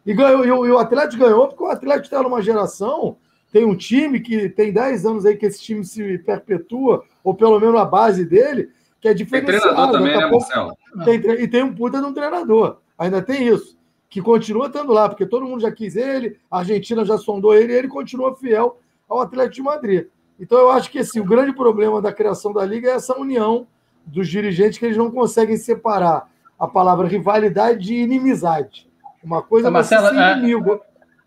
E, ganhou, e o Atlético ganhou porque o Atlético está numa geração, tem um time que tem 10 anos aí que esse time se perpetua, ou pelo menos a base dele, que é diferenciado. Tem treinador também, né, Marcelo? Tem, e tem um puta de um treinador. Ainda tem isso. Que continua estando lá, porque todo mundo já quis ele, a Argentina já sondou ele, e ele continua fiel ao Atlético de Madrid. Então, eu acho que assim, o grande problema da criação da Liga é essa união dos dirigentes que eles não conseguem separar a palavra rivalidade de inimizade. Uma coisa é, inimigo.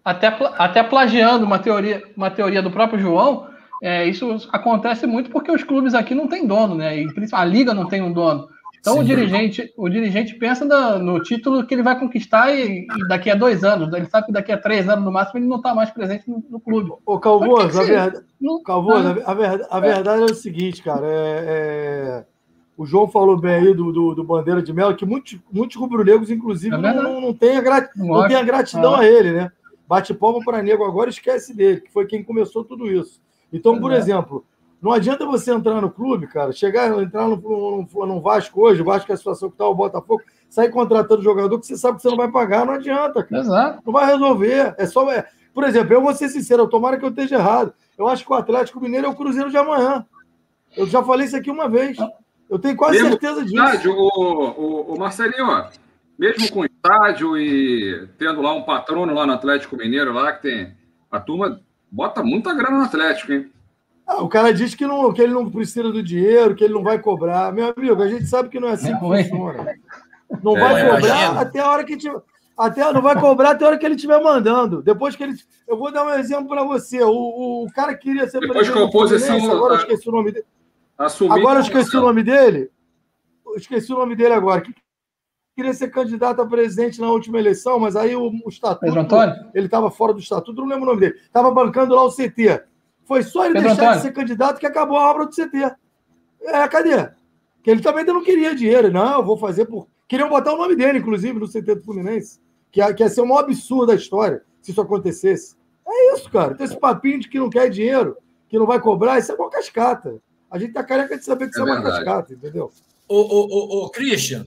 Até, até plagiando uma teoria, uma teoria do próprio João, é, isso acontece muito porque os clubes aqui não têm dono, né? E a liga não tem um dono. Então Sim, o dirigente, o dirigente pensa no título que ele vai conquistar e, e, daqui a dois anos. Ele sabe que daqui a três anos, no máximo, ele não está mais presente no, no clube. Ô, Calvoso, a, verdade, não, Calvoso a, verdade, a verdade é. é. o seguinte, cara. É, é, o João falou bem aí do, do, do Bandeira de Melo, que muitos, muitos rubro-negros, inclusive, é não, não, não, tem a grat, não tem a gratidão a ele, né? Bate palma para nego agora esquece dele, que foi quem começou tudo isso. Então, por exemplo, Não adianta você entrar no clube, cara, chegar, entrar no, no, no Vasco hoje, o Vasco é a situação que está, o Botafogo, sair contratando jogador que você sabe que você não vai pagar, não adianta, cara. Exato. Não vai resolver. É só. É... Por exemplo, eu vou ser sincero, tomara que eu esteja errado. Eu acho que o Atlético Mineiro é o Cruzeiro de amanhã. Eu já falei isso aqui uma vez. Eu tenho quase Mesmo certeza disso. Estádio, o, o, o Marcelinho, ó, mesmo com estádio e tendo lá um patrono lá no Atlético Mineiro, lá que tem. A turma bota muita grana no Atlético, hein? Ah, o cara diz que, não, que ele não precisa do dinheiro, que ele não vai cobrar. Meu amigo, a gente sabe que não é assim que ruim. funciona. Não É, vai cobrar até a hora que tiver. Até, não vai cobrar até a hora que ele estiver mandando. Depois que ele. Eu vou dar um exemplo para você. O, o cara que queria ser Depois que a do oposição- Agora eu esqueci o nome dele. Assumir Agora eu que- esqueci o nome dele. Eu esqueci o nome dele agora. Que queria ser candidato a presidente na última eleição, mas aí o, o estatuto. Pedro Antônio? Ele estava fora do estatuto, não lembro o nome dele. Estava bancando lá o CT. Foi só ele Pedro deixar Antônio. de ser candidato que acabou a obra do CT. É, cadê? Que ele também ainda não queria dinheiro. Não, eu vou fazer por. Queriam botar o nome dele, inclusive, no CT do Fluminense. Que ia, que ia ser o maior absurdo da história se isso acontecesse. É isso, cara. Tem esse papinho de que não quer dinheiro, que não vai cobrar, isso é uma cascata. A gente tá careca de saber que isso é, É uma verdade. cascata, entendeu? Ô, ô, ô, ô, Christian,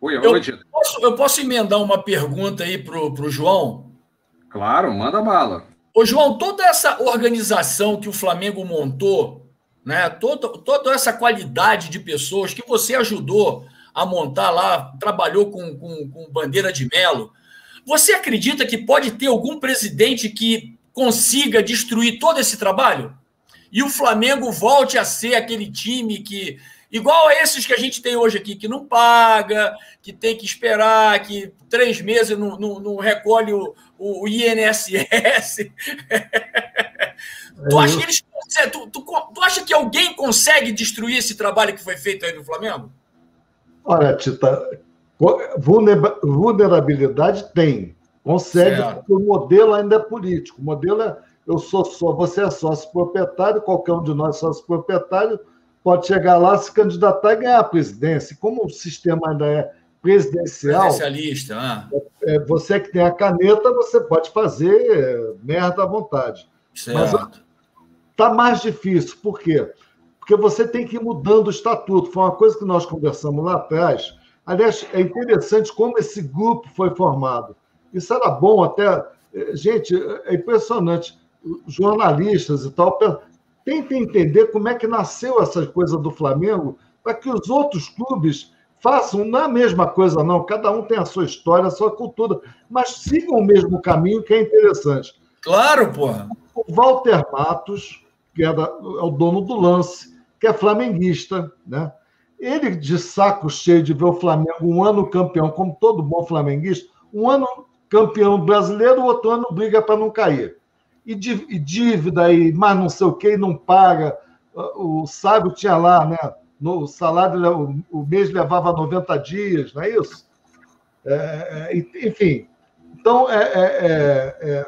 Oi, Eu- oi, Tito. posso, eu posso emendar uma pergunta aí pro, pro João? Claro, manda bala. Ô, João, toda essa organização que o Flamengo montou, né? Toda, toda essa qualidade de pessoas que você ajudou a montar lá, trabalhou com, com, com bandeira de melo. Você acredita que pode ter algum presidente que consiga destruir todo esse trabalho? E o Flamengo volte a ser aquele time que. Igual a esses que a gente tem hoje aqui, que não paga, que tem que esperar, que três meses não, não, não recolhe o, o INSS. tu, acha que eles, tu, tu, tu acha que alguém consegue destruir esse trabalho que foi feito aí no Flamengo? Olha, Tita, vulnera- vulnerabilidade tem. Consegue, Certo. porque o modelo ainda é político. O modelo é eu sou só, você é sócio proprietário, qualquer um de nós é sócio proprietário, pode chegar lá, se candidatar e ganhar a presidência. Como o sistema ainda é presidencial, Presidencialista. Ah, é, você que tem a caneta, você pode fazer é, merda à vontade. certo. Está mais difícil. Por quê? Porque você tem que ir mudando o estatuto. Foi uma coisa que nós conversamos lá atrás. Aliás, é interessante como esse grupo foi formado. Isso era bom até. eh, Gente, é impressionante. Jornalistas e tal. Tentem entender como é que nasceu essa coisa do Flamengo para que os outros clubes façam, não é a mesma coisa, não. Cada um tem a sua história, a sua cultura, mas sigam o mesmo caminho, que é interessante Claro, porra. o Walter Matos, que era, é o dono do lance, que é flamenguista, né? Ele, de saco cheio de ver o Flamengo um ano campeão, como todo bom flamenguista, um ano campeão brasileiro, o outro ano briga para não cair. E, dí- dívida, e mais não sei o que, e não paga. O Sábio tinha lá, né? No salário, o, mês levava 90 dias, não é isso? É, é, enfim. Então, é, é, é, é,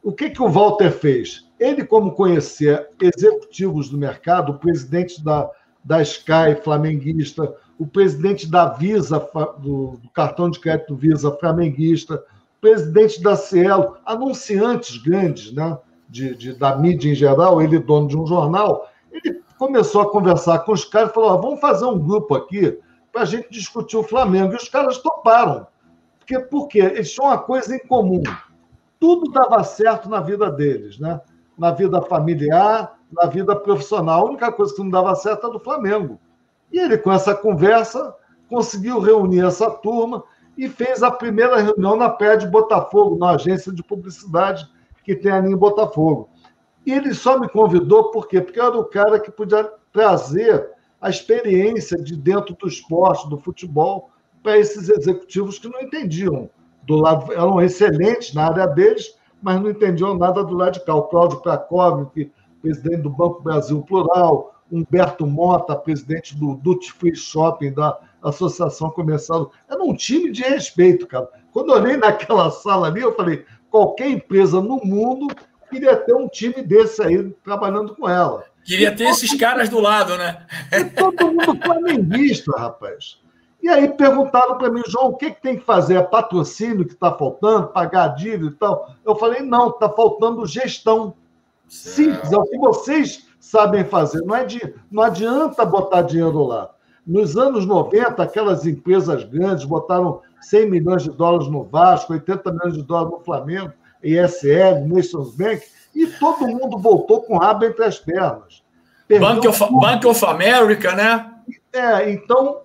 o que, que o Walter fez? Ele, como conhecia executivos do mercado, o presidente da, da Sky flamenguista, o presidente da Visa, do, do cartão de crédito Visa flamenguista, presidente da Cielo, anunciantes grandes né, de, de- da mídia em geral, ele dono de um jornal, ele começou a conversar com os caras e falou: "Ó, vamos fazer um grupo aqui para a gente discutir o Flamengo. E os caras toparam. Porque, por quê? Eles tinham uma coisa em comum tudo dava certo na vida deles, né? Na vida familiar, na vida profissional. A única coisa que não dava certo era do Flamengo. E ele, com essa conversa, conseguiu reunir essa turma e fez a primeira reunião na Praia de Botafogo, na agência de publicidade que tem ali em Botafogo. E ele só me convidou por quê? Porque eu era o cara que podia trazer a experiência de dentro do esporte, do futebol, para esses executivos que não entendiam do lado, eram excelentes na área deles, mas não entendiam nada do lado de cá. O Cláudio Prakovic, presidente do Banco Brasil Plural, Humberto Mota, presidente do Duty Free Shopping, da Associação Comercial. Era um time de respeito, cara. Quando eu olhei naquela sala ali, eu falei: qualquer empresa no mundo queria ter um time desse aí trabalhando com ela. Queria ter esses caras do lado, né? E todo mundo flamenguista, rapaz. E aí perguntaram para mim, João, o que, que tem que fazer? É patrocínio que está faltando, pagar a dívida e tal? Eu falei, não, está faltando gestão. Simples, é o que vocês sabem fazer. Não, é de, não adianta botar dinheiro lá. Nos anos 90, aquelas empresas grandes botaram 100 milhões de dólares no Vasco, 80 milhões de dólares no Flamengo, ESL, Nations Bank, e todo mundo voltou com o rabo entre as pernas. Bank of, Bank of America, né? É, então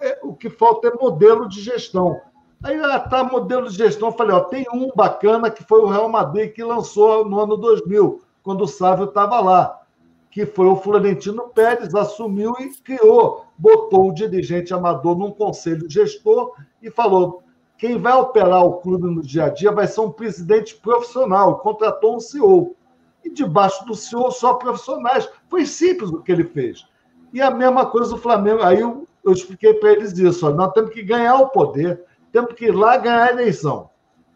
é, o que falta é modelo de gestão. Aí ah, tá modelo de gestão, eu falei, ó, tem um bacana que foi o Real Madrid que lançou no ano 2000, quando o Sávio estava lá, que foi o Florentino Pérez, assumiu e criou, botou o dirigente amador num conselho gestor e falou: quem vai operar o clube no dia a dia vai ser um presidente profissional, contratou um CEO. E debaixo do CEO só profissionais. Foi simples o que ele fez. E a mesma coisa do Flamengo. Aí eu, eu expliquei para eles isso: ó, nós temos que ganhar o poder, temos que ir lá ganhar a eleição.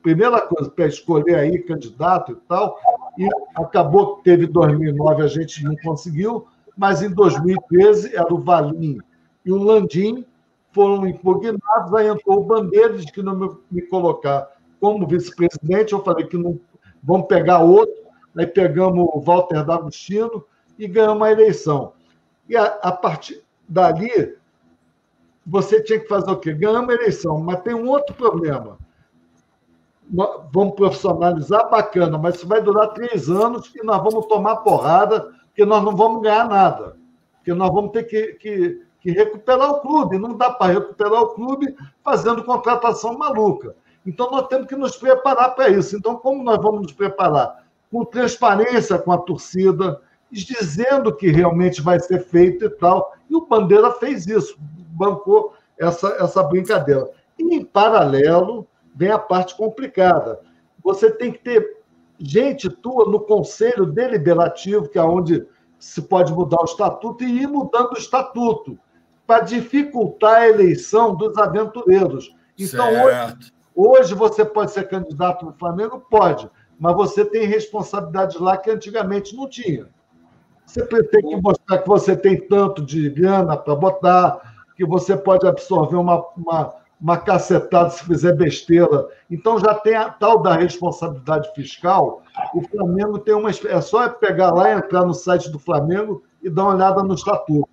Primeira coisa, para escolher aí candidato e tal, e acabou que teve 2009, a gente não conseguiu, mas em 2013 era o Valim e o Landim foram impugnados, aí entrou o Bandeiras que não me, colocar como vice-presidente, eu falei que não vamos pegar outro, aí pegamos o Walter D'Agostino e ganhamos a eleição. E a, a partir dali, você tinha que fazer o quê? Ganhamos a eleição, mas tem um outro problema. Vamos profissionalizar, bacana, mas isso vai durar três anos e nós vamos tomar porrada, porque nós não vamos ganhar nada. Porque nós vamos ter que, que, que recuperar o clube. Não dá para recuperar o clube fazendo contratação maluca. Então, nós temos que nos preparar para isso. Então, como nós vamos nos preparar? Com transparência com a torcida, dizendo que realmente vai ser feito e tal. E o Bandeira fez isso, bancou essa, essa brincadeira. E, em paralelo, vem a parte complicada. Você tem que ter gente tua no conselho deliberativo, que é onde se pode mudar o estatuto, e ir mudando o estatuto, para dificultar a eleição dos aventureiros. Então, hoje, hoje, você pode ser candidato no Flamengo? Pode, mas você tem responsabilidade lá que antigamente não tinha. Você tem que mostrar que você tem tanto de grana para botar, que você pode absorver uma, uma, uma cacetada se fizer besteira. Então já tem a tal da responsabilidade fiscal. O Flamengo tem uma. É só pegar lá, entrar no site do Flamengo e dar uma olhada no estatuto.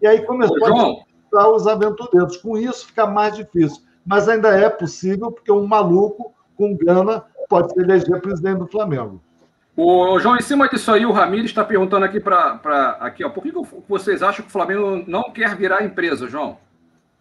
E aí começou a os aventureiros. Com isso fica mais difícil. Mas ainda é possível, porque um maluco com grana pode se eleger presidente do Flamengo. O João, em cima disso aí, o Ramires está perguntando aqui para aqui, ó, por que vocês acham que o Flamengo não quer virar empresa, João?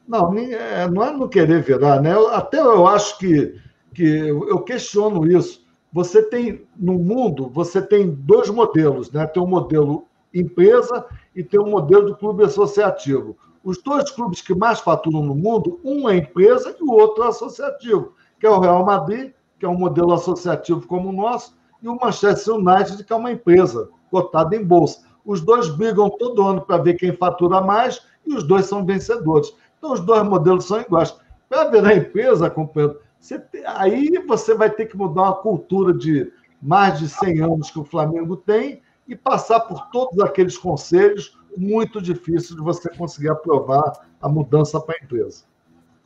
Não, é, não é não querer virar, né? Até eu acho que, que eu questiono isso. Você tem, no mundo, você tem dois modelos, né? Tem um modelo empresa e tem um modelo de clube associativo. Os dois clubes que mais faturam no mundo, um é empresa e o outro é associativo, que é o Real Madrid, que é um modelo associativo como o nosso, e o Manchester United, que é uma empresa cotada em bolsa. Os dois brigam todo ano para ver quem fatura mais e os dois são vencedores. Então, os dois modelos são iguais. Para virar empresa, companheiro, você tem, aí você vai ter que mudar uma cultura de mais de 100 anos que o Flamengo tem e passar por todos aqueles conselhos muito difícil de você conseguir aprovar a mudança para a empresa.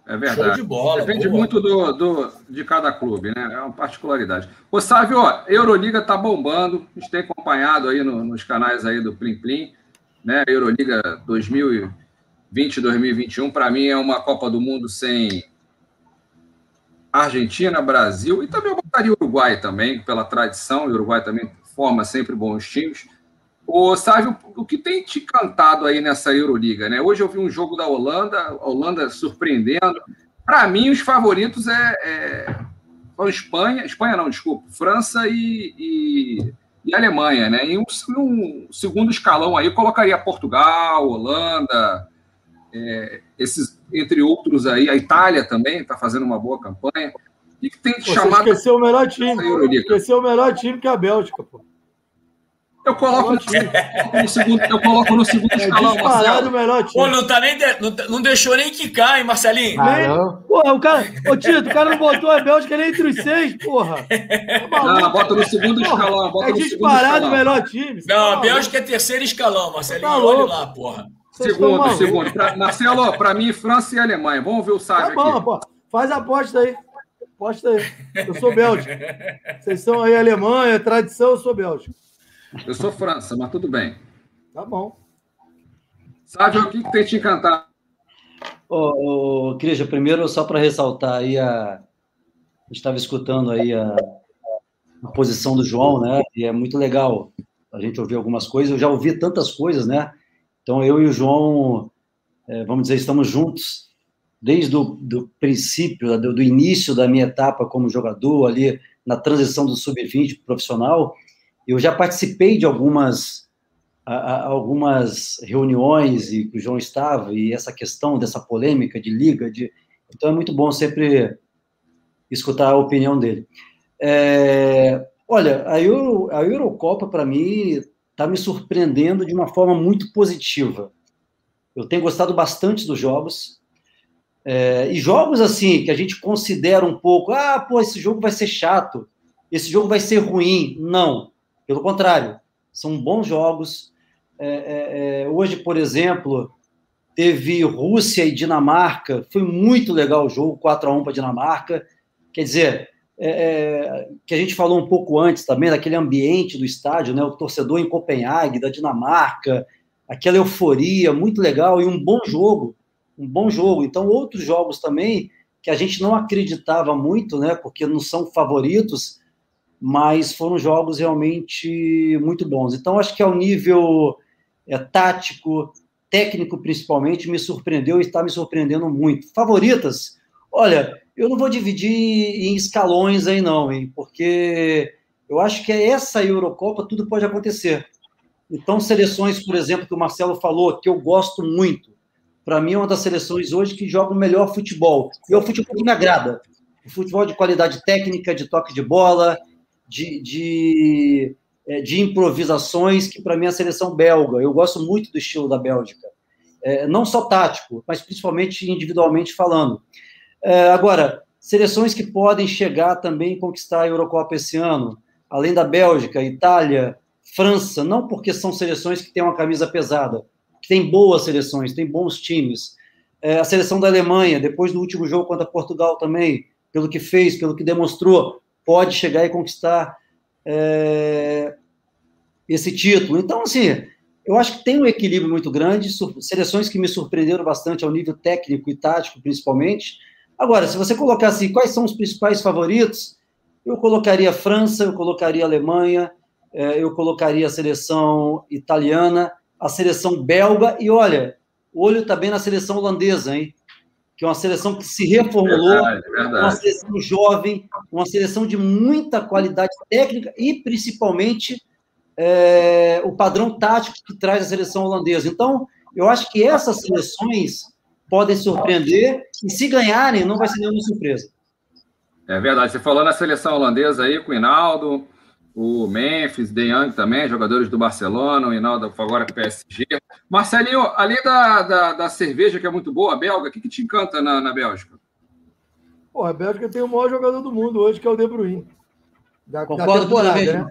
É verdade. De bola, Depende boa. muito do, do, de cada clube, né? É uma particularidade. Ô, Sávio, ó, Euroliga tá bombando. A gente tem acompanhado aí no, nos canais aí do Plim Plim, né? Euroliga 2020, 2021, para mim é uma Copa do Mundo sem Argentina, Brasil e também eu botaria Uruguai também, pela tradição. O Uruguai também forma sempre bons times. Ô, Sávio, o que tem te cantado aí nessa Euroliga, né? Hoje eu vi um jogo da Holanda, a Holanda surpreendendo. Para mim, os favoritos é, é, são Espanha, Espanha não, desculpa, França e, e, e Alemanha, né? E um, um, segundo escalão aí colocaria Portugal, Holanda, é, esses, entre outros aí, a Itália também está fazendo uma boa campanha. O que, que tem te Você chamado? Esqueceu o melhor time. Esqueceu o melhor time que é a Bélgica, pô. Eu coloco, no, no segundo, eu coloco no segundo é escalão, Marcelo. Melhor time. Pô, não, tá nem de, não, não, deixou nem quicar, hein, Marcelinho? Ah, nem, porra, o cara. Ô, Tito, o cara não botou a Bélgica nem entre os seis, porra. Tá *laughs* não, bota no segundo escalão. Bota é disparado o melhor time. Não, tá a Bélgica é terceiro escalão, Marcelinho. Tá olha lá, porra. Segundo, segundo. Pra, Marcelo, pra mim, França e Alemanha. Vamos ver o Sávio tá bom, aqui. Pô. Faz a aposta aí. Aposta aí. Eu sou Bélgica. Vocês são aí Alemanha, tradição, eu sou Bélgica. Eu sou França, mas tudo bem. Tá bom. Sabe o que, que tem te encantado? Ô, ô, Crija, primeiro, só para ressaltar aí a. A gente estava escutando aí a, a posição do João, né? E é muito legal a gente ouvir algumas coisas. Eu já ouvi tantas coisas, né? Então, eu e o João, é, vamos dizer, estamos juntos desde o do princípio, do, do, início da minha etapa como jogador, ali na transição do sub-20 profissional. Eu já participei de algumas, algumas reuniões e que o João estava, e essa questão dessa polêmica de liga. De, então, é muito bom sempre escutar a opinião dele. É, olha, a, Euro, a Eurocopa, para mim, está me surpreendendo de uma forma muito positiva. Eu tenho gostado bastante dos jogos. É, e jogos assim, que a gente considera um pouco, ah, pô, esse jogo vai ser chato, esse jogo vai ser ruim. Não, pelo contrário, são bons jogos. É, é, é hoje, por exemplo, teve Rússia e Dinamarca, foi muito legal o jogo, 4 a 1 para Dinamarca. Quer dizer, é, é, que a gente falou um pouco antes também, daquele ambiente do estádio, né? O torcedor em Copenhague, da Dinamarca, aquela euforia, muito legal, e um bom jogo, um bom jogo. Então, outros jogos também que a gente não acreditava muito, né? Porque não são favoritos, mas foram jogos realmente muito bons. Então, acho que ao nível é, tático, técnico principalmente, me surpreendeu e está me surpreendendo muito. Favoritas? Olha, eu não vou dividir em escalões aí, não, hein? Porque eu acho que é essa Eurocopa tudo pode acontecer. Então, seleções, por exemplo, que o Marcelo falou, que eu gosto muito, para mim é uma das seleções hoje que joga o melhor futebol. E é o futebol que me agrada. O futebol de qualidade técnica, de toque de bola, de, de, é, de improvisações, que para mim é a seleção belga. Eu gosto muito do estilo da Bélgica. É, não só tático, mas principalmente individualmente falando. É, agora, seleções que podem chegar também e conquistar a Eurocopa esse ano, além da Bélgica, Itália, França, não porque são seleções que têm uma camisa pesada, que tem boas seleções, tem bons times. É, a seleção da Alemanha, depois do último jogo contra Portugal também, pelo que fez, pelo que demonstrou, pode chegar e conquistar é, esse título. Então, assim, eu acho que tem um equilíbrio muito grande, seleções que me surpreenderam bastante ao nível técnico e tático, principalmente, Agora, se você colocasse quais são os principais favoritos, eu colocaria França, eu colocaria Alemanha, é, eu colocaria a seleção italiana, a seleção belga, e olha, o olho está bem na seleção holandesa, hein? Que é uma seleção que se reformulou, verdade, verdade. uma seleção jovem, uma seleção de muita qualidade técnica e principalmente é, o padrão tático que traz a seleção holandesa. Então, eu acho que essas seleções podem surpreender, e se ganharem, não vai ser nenhuma surpresa. É verdade. Você falou na seleção holandesa aí com o Hinaldo, o Memphis, De Young também, jogadores do Barcelona, o Hinaldo agora com o PSG. Marcelinho, além da, da, da, cerveja, que é muito boa, a belga, o que, que te encanta na, na Bélgica? Pô, a Bélgica tem o maior jogador do mundo hoje, que é o De Bruyne. Da, Concordo da temporada, né?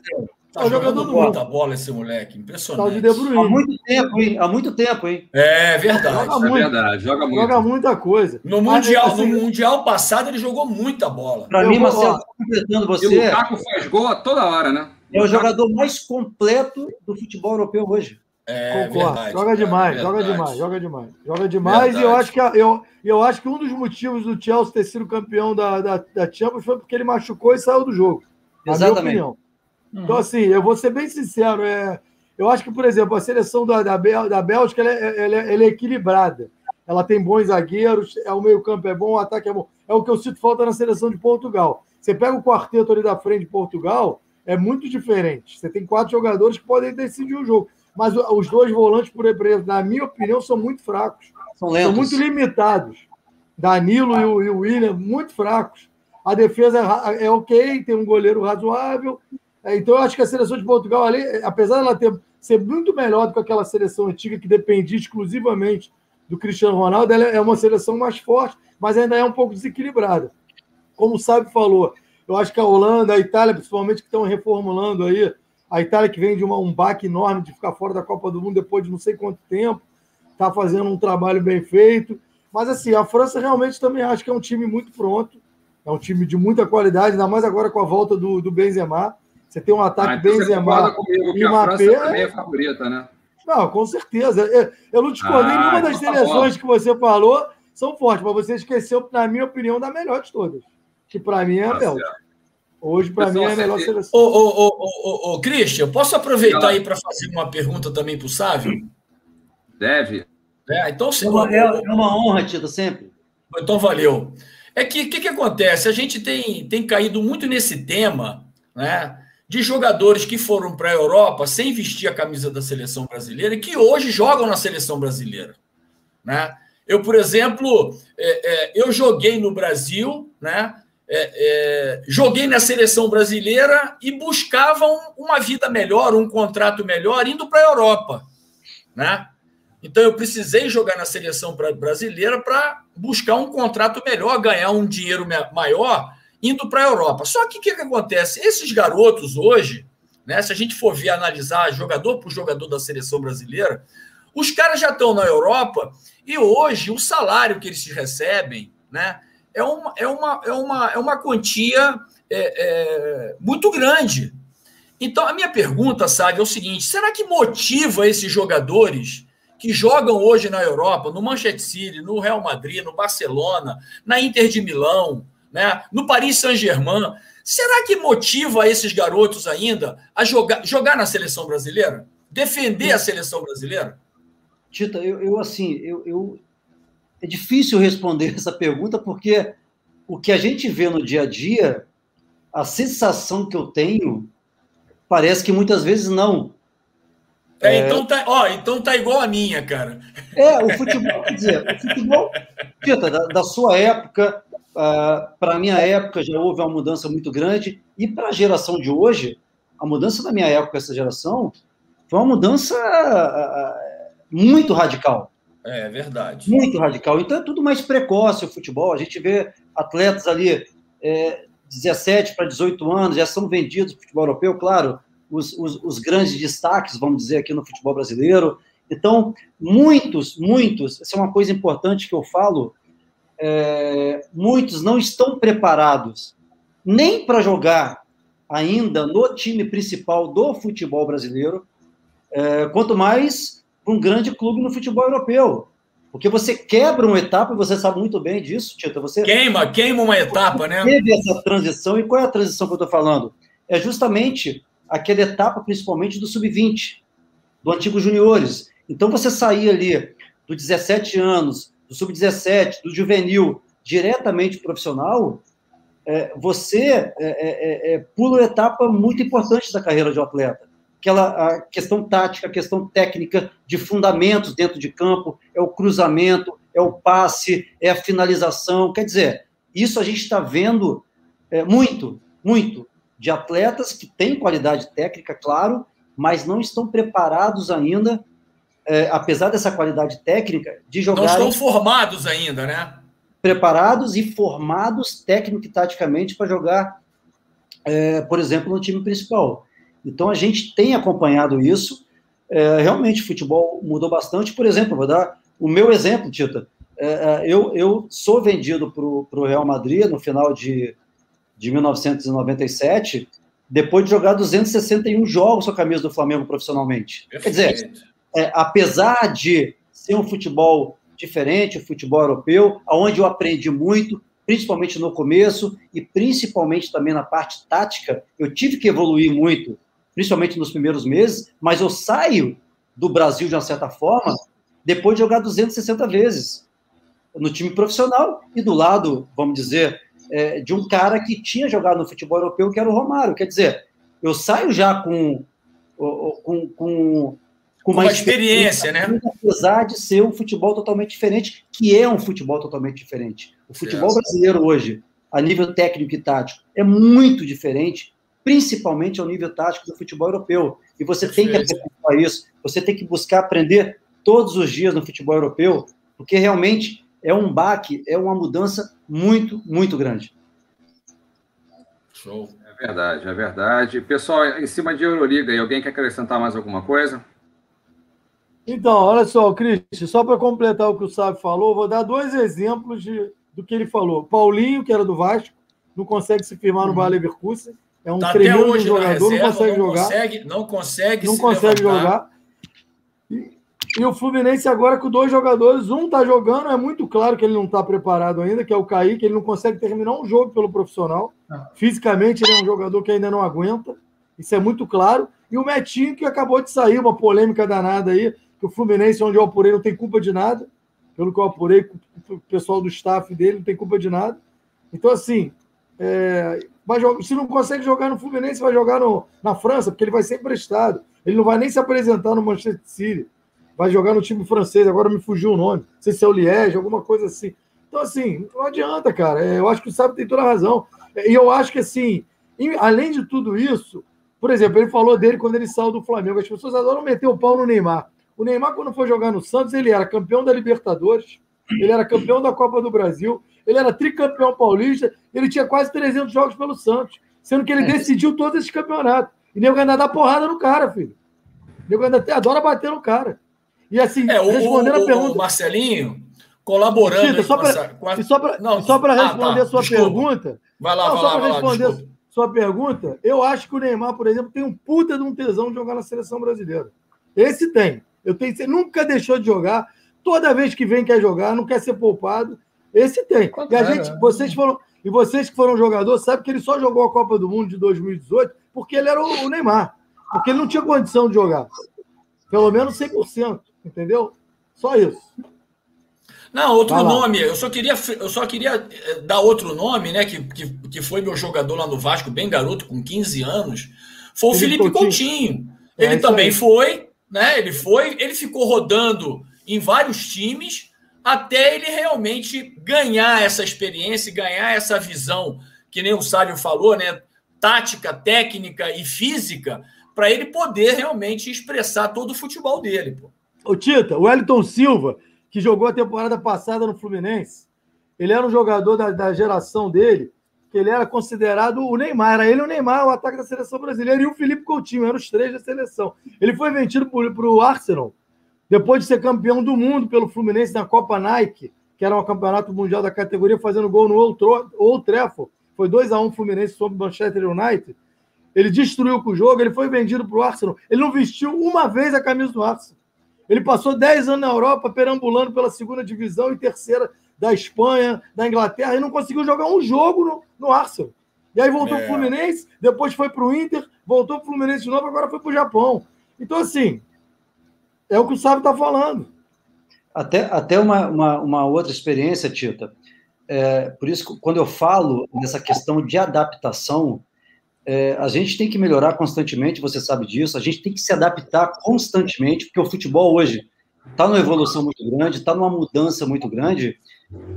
Tá é jogando muita bola esse moleque, impressionante. Tá Há muito tempo, hein? Há muito tempo, hein? É verdade. Joga é muito, verdade, joga muito. Joga muita coisa. No mundial, assim, no mundial passado ele jogou muita bola. Para mim, Marcelo, completando você. E o Lukaku faz gol a toda hora, né? É o jogador mais completo do futebol europeu hoje. É, Concordo. Verdade, joga demais, é, joga demais, joga demais. Joga demais verdade. e eu acho, que, eu, eu acho que um dos motivos do Chelsea ter sido campeão da, da, da Champions foi porque ele machucou e saiu do jogo. Exatamente. Uhum. Então, assim, eu vou ser bem sincero. É, eu acho que, por exemplo, a seleção da, da, Bel, da Bélgica ela é, ela, é, ela é equilibrada. Ela tem bons zagueiros, é, o meio-campo é bom, o ataque é bom. É o que eu sinto falta na seleção de Portugal. Você pega o quarteto ali da frente de Portugal, é muito diferente. Você tem quatro jogadores que podem decidir o jogo. Mas os dois volantes, por exemplo, na minha opinião, são muito fracos. São, são muito limitados. Danilo e o, e o William, muito fracos. A defesa é, é ok, tem um goleiro razoável, é, então, eu acho que a seleção de Portugal, ali, apesar dela ter, ser muito melhor do que aquela seleção antiga que dependia exclusivamente do Cristiano Ronaldo, ela é uma seleção mais forte, mas ainda é um pouco desequilibrada. Como o Sábio falou, eu acho que a Holanda, a Itália, principalmente, que estão reformulando aí, a Itália que vem de uma, um baque enorme de ficar fora da Copa do Mundo depois de não sei quanto tempo, está fazendo um trabalho bem feito. Mas, assim, a França realmente também acho que é um time muito pronto, é um time de muita qualidade, ainda mais agora com a volta do, do Benzema. Você tem um ataque ah, então Benzema comigo que a França também é favorita, né? Não, com certeza. Eu, eu não discordei ah, nenhuma das então tá seleções que você falou são fortes, mas você esqueceu, na minha opinião, da melhor de todas. Que para mim é a tá Bélgica. Hoje, para mim, é a melhor seleção. Ô, ô, ô, ô, ô, Christian, posso aproveitar aí para fazer uma pergunta também para o Sávio? Deve. É, então, se... é, uma, é uma honra, Tito, sempre. Então, valeu. É que o que, que acontece? A gente tem, tem caído muito nesse tema, né? De jogadores que foram para a Europa sem vestir a camisa da seleção brasileira e que hoje jogam na seleção brasileira. Né? Eu, por exemplo, é, é, eu joguei no Brasil, né? É, é, joguei na seleção brasileira e buscava um, uma vida melhor, um contrato melhor, indo para a Europa. Né? Então eu precisei jogar na seleção brasileira para buscar um contrato melhor, ganhar um dinheiro maior, indo para a Europa. Só que o que, que acontece? Esses garotos hoje, né, se a gente for ver analisar jogador por jogador da seleção brasileira, os caras já estão na Europa e hoje o salário que eles recebem, né? é uma, é uma, é uma, é uma quantia é, é, muito grande. Então, a minha pergunta, sabe, é o seguinte: será que motiva esses jogadores que jogam hoje na Europa, no Manchester City, no Real Madrid, no Barcelona, na Inter de Milão, né, no Paris Saint-Germain, será que motiva esses garotos ainda a jogar, jogar na seleção brasileira? Defender a seleção brasileira? Tita, eu, eu assim, eu, eu, é difícil responder *laughs* essa pergunta, porque o que a gente vê no dia a dia, a sensação que eu tenho, parece que muitas vezes não. É, é... Então, tá, ó, então tá igual a minha, cara. É, o futebol, quer dizer, o futebol, Tita, da, da sua época, uh, ah, para a minha época já houve uma mudança muito grande, e para a geração de hoje, a mudança da minha época, essa geração, foi uma mudança uh, muito radical. É verdade. Muito radical. Então é tudo mais precoce o futebol. A gente vê atletas ali, é, 17 para 18 anos, já são vendidos no futebol europeu, claro, os, os, os, grandes destaques, vamos dizer, aqui no futebol brasileiro. Então, muitos, muitos, essa é uma coisa importante que eu falo, é, muitos não estão preparados nem para jogar ainda no time principal do futebol brasileiro, é, quanto mais um grande clube no futebol europeu. Porque você quebra uma etapa, você sabe muito bem disso, Tita. Você queima, queima uma etapa, né? Teve essa transição, e qual é a transição que eu estou falando? É justamente aquela etapa, principalmente do sub-20, do antigo juniores. Então você sair ali do 17 anos, do sub-17, do juvenil, diretamente profissional, é, você é, é, é, pula uma etapa muito importante da carreira de um atleta aquela a questão tática, a questão técnica de fundamentos dentro de campo, é o cruzamento, é o passe, é a finalização. Quer dizer, isso a gente está vendo é, muito, muito, de atletas que têm qualidade técnica, claro, mas não estão preparados ainda, é, apesar dessa qualidade técnica, de jogar. Não estão formados ainda, né? Preparados e formados técnico e taticamente para jogar, é, por exemplo, no time principal. Então a gente tem acompanhado isso. É, realmente o futebol mudou bastante. Por exemplo, vou dar o meu exemplo, Tita. É, é eu, eu sou vendido para o Real Madrid no final de, de 1997, depois de jogar 261 jogos com a camisa do Flamengo profissionalmente. Perfeito. Quer dizer, é, apesar de ser um futebol diferente, o um futebol europeu, onde eu aprendi muito, principalmente no começo e principalmente também na parte tática, eu tive que evoluir muito principalmente nos primeiros meses, mas eu saio do Brasil de uma certa forma depois de jogar 260 vezes no time profissional e do lado, vamos dizer, é, de um cara que tinha jogado no futebol europeu, que era o Romário. Quer dizer, eu saio já com, com, com, com uma, uma experiência, né? Apesar de ser um futebol totalmente diferente, que é um futebol totalmente diferente. O futebol brasileiro hoje, a nível técnico e tático, é muito diferente principalmente ao nível tático do futebol europeu. E você tem que aperfeiçoar isso, você tem que buscar aprender todos os dias no futebol europeu, porque realmente é um baque, é uma mudança muito, muito grande. Show. É verdade, é verdade. Pessoal, em cima de Euroliga, alguém quer acrescentar mais alguma coisa? Então, olha só, Cris, só para completar o que o Sábio falou, vou dar dois exemplos de, do que ele falou. Paulinho, que era do Vasco, não consegue se firmar no uhum. Bayer Leverkusen. É um tá tremendo jogador, reserva, não consegue não jogar. Consegue, não consegue, não consegue levantar. jogar. E, E o Fluminense agora com dois jogadores, um tá jogando, é muito claro que ele não tá preparado ainda, que é o Kaique, ele não consegue terminar um jogo pelo profissional. Fisicamente ele é um jogador que ainda não aguenta, isso é muito claro. E o Metinho, que acabou de sair, uma polêmica danada aí, que o Fluminense, onde eu apurei, não tem culpa de nada. Pelo que eu apurei, o pessoal do staff dele não tem culpa de nada. Então, assim, é, vai se não consegue jogar no Fluminense, vai jogar no, na França, porque ele vai ser emprestado. Ele não vai nem se apresentar no Manchester City. Vai jogar no time francês, agora me fugiu o nome. Não sei se é o Liège, alguma coisa assim. Então, assim, não adianta, cara. É, eu acho que o Sábio tem toda a razão. E eu acho que, assim, além de tudo isso, por exemplo, ele falou dele quando ele saiu do Flamengo. As pessoas adoram meter o pau no Neymar. O Neymar, quando foi jogar no Santos, ele era campeão da Libertadores, ele era campeão da Copa do Brasil, ele era tricampeão paulista, ele tinha quase 300 jogos pelo Santos, sendo que ele é. decidiu todos esses campeonatos. E nego ainda dá porrada no cara, filho. O nego ainda adora bater no cara. E assim, é, respondendo o, a pergunta. O Marcelinho, colaborando. Tita, só para só para responder ah, tá. a sua Desculpa. pergunta. Vai lá, não, vai só para responder lá, sua pergunta, eu acho que o Neymar, por exemplo, tem um puta de um tesão de jogar na seleção brasileira. Esse tem. Eu tenho, você nunca deixou de jogar. Toda vez que vem quer jogar, não quer ser poupado. Esse tem. E a gente, é. vocês foram, e vocês que foram jogador, sabem que ele só jogou a Copa do Mundo de 2018 porque ele era o Neymar. Porque ele não tinha condição de jogar. Pelo menos 100%, entendeu? Só isso. Não, outro nome, eu só queria, eu só queria eh, dar outro nome, né? Que, que, que foi meu jogador lá no Vasco, bem garoto, com 15 anos. Foi o Felipe, Felipe Coutinho. Coutinho. É, ele também aí. foi, né? Ele foi, ele ficou rodando em vários times até ele realmente ganhar essa experiência, ganhar essa visão, que nem o Sábio falou, né? Tática, técnica e física, para ele poder realmente expressar todo o futebol dele. Pô. O Tita, o Wellington Silva, que jogou a temporada passada no Fluminense, ele era um jogador da, da geração dele, que ele era considerado o Neymar. Era ele o Neymar, o ataque da seleção brasileira, e o Felipe Coutinho, eram os três da seleção. Ele foi vendido para o Arsenal, depois de ser campeão do mundo pelo Fluminense na Copa Nike, que era um campeonato mundial da categoria, fazendo gol no Old Trafford. Foi 2 a 1 Fluminense sobre o Manchester United. Ele destruiu com o jogo, ele foi vendido para o Arsenal. Ele não vestiu uma vez a camisa do Arsenal. Ele passou 10 anos na Europa, perambulando pela segunda divisão e terceira da Espanha, da Inglaterra, e não conseguiu jogar um jogo no, no Arsenal. E aí voltou é. para o Fluminense, depois foi para o Inter, voltou para o Fluminense de novo, agora foi para o Japão. Então, assim, é o que o Sábio está falando. Até, até uma, uma, uma outra experiência, Tita. É, por isso, quando eu falo nessa questão de adaptação, é, a gente tem que melhorar constantemente, você sabe disso, a gente tem que se adaptar constantemente, porque o futebol hoje está numa evolução muito grande, está numa mudança muito grande,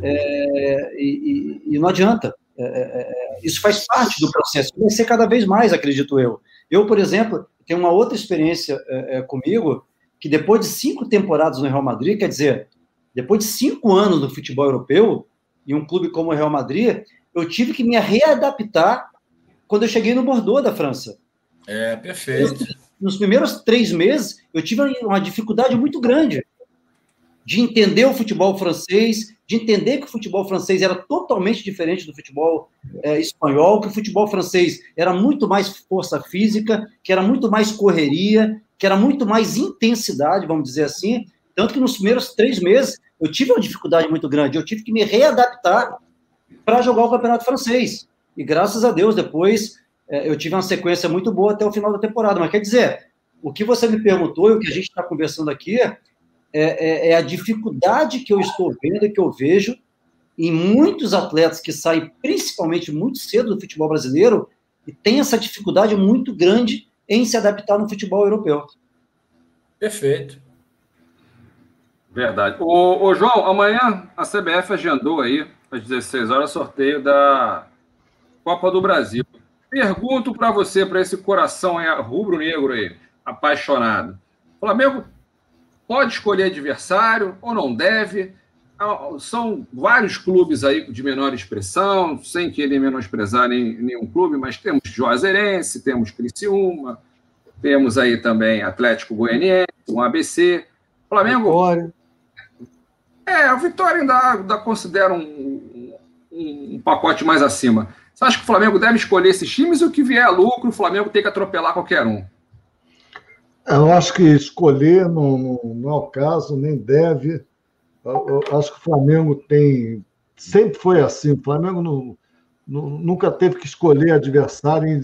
é, e, e, não adianta. É, é, é, isso faz parte do processo, vai ser cada vez mais, acredito eu. Eu, por exemplo, tenho uma outra experiência comigo, que depois de cinco temporadas no Real Madrid, quer dizer, depois de cinco anos no futebol europeu, em um clube como o Real Madrid, eu tive que me readaptar quando eu cheguei no Bordeaux da França. É, perfeito. Nos primeiros três meses, eu tive uma dificuldade muito grande de entender o futebol francês, de entender que o futebol francês era totalmente diferente do futebol é, espanhol, que o futebol francês era muito mais força física, que era muito mais correria, que era muito mais intensidade, vamos dizer assim. Tanto que nos primeiros três meses eu tive uma dificuldade muito grande, eu tive que me readaptar para jogar o campeonato francês. E graças a Deus, depois eu tive uma sequência muito boa até o final da temporada. Mas quer dizer, o que você me perguntou e o que a gente está conversando aqui é, é, é, a dificuldade que eu estou vendo e que eu vejo em muitos atletas que saem, principalmente muito cedo do futebol brasileiro, e tem essa dificuldade muito grande em se adaptar no futebol europeu. Perfeito. Verdade. Ô, ô, João, amanhã a CBF agendou aí, às 16 horas, sorteio da Copa do Brasil. Pergunto para você, para esse coração rubro-negro aí, apaixonado. O Flamengo pode escolher adversário ou não deve? Ah, são vários clubes aí de menor expressão, sem querer menosprezar nenhum clube, mas temos Juazeirense, temos Criciúma, temos aí também Atlético Goianiense, um ABC. Flamengo. Vitória. É, a Vitória ainda, ainda considera um, um, um, pacote mais acima. Você acha que o Flamengo deve escolher esses times ou que vier a lucro, o Flamengo tem que atropelar qualquer um? Eu acho que escolher não, não, não é o caso, nem deve. Eu, acho que o Flamengo tem. Sempre foi assim. O Flamengo não, não, nunca teve que escolher adversário,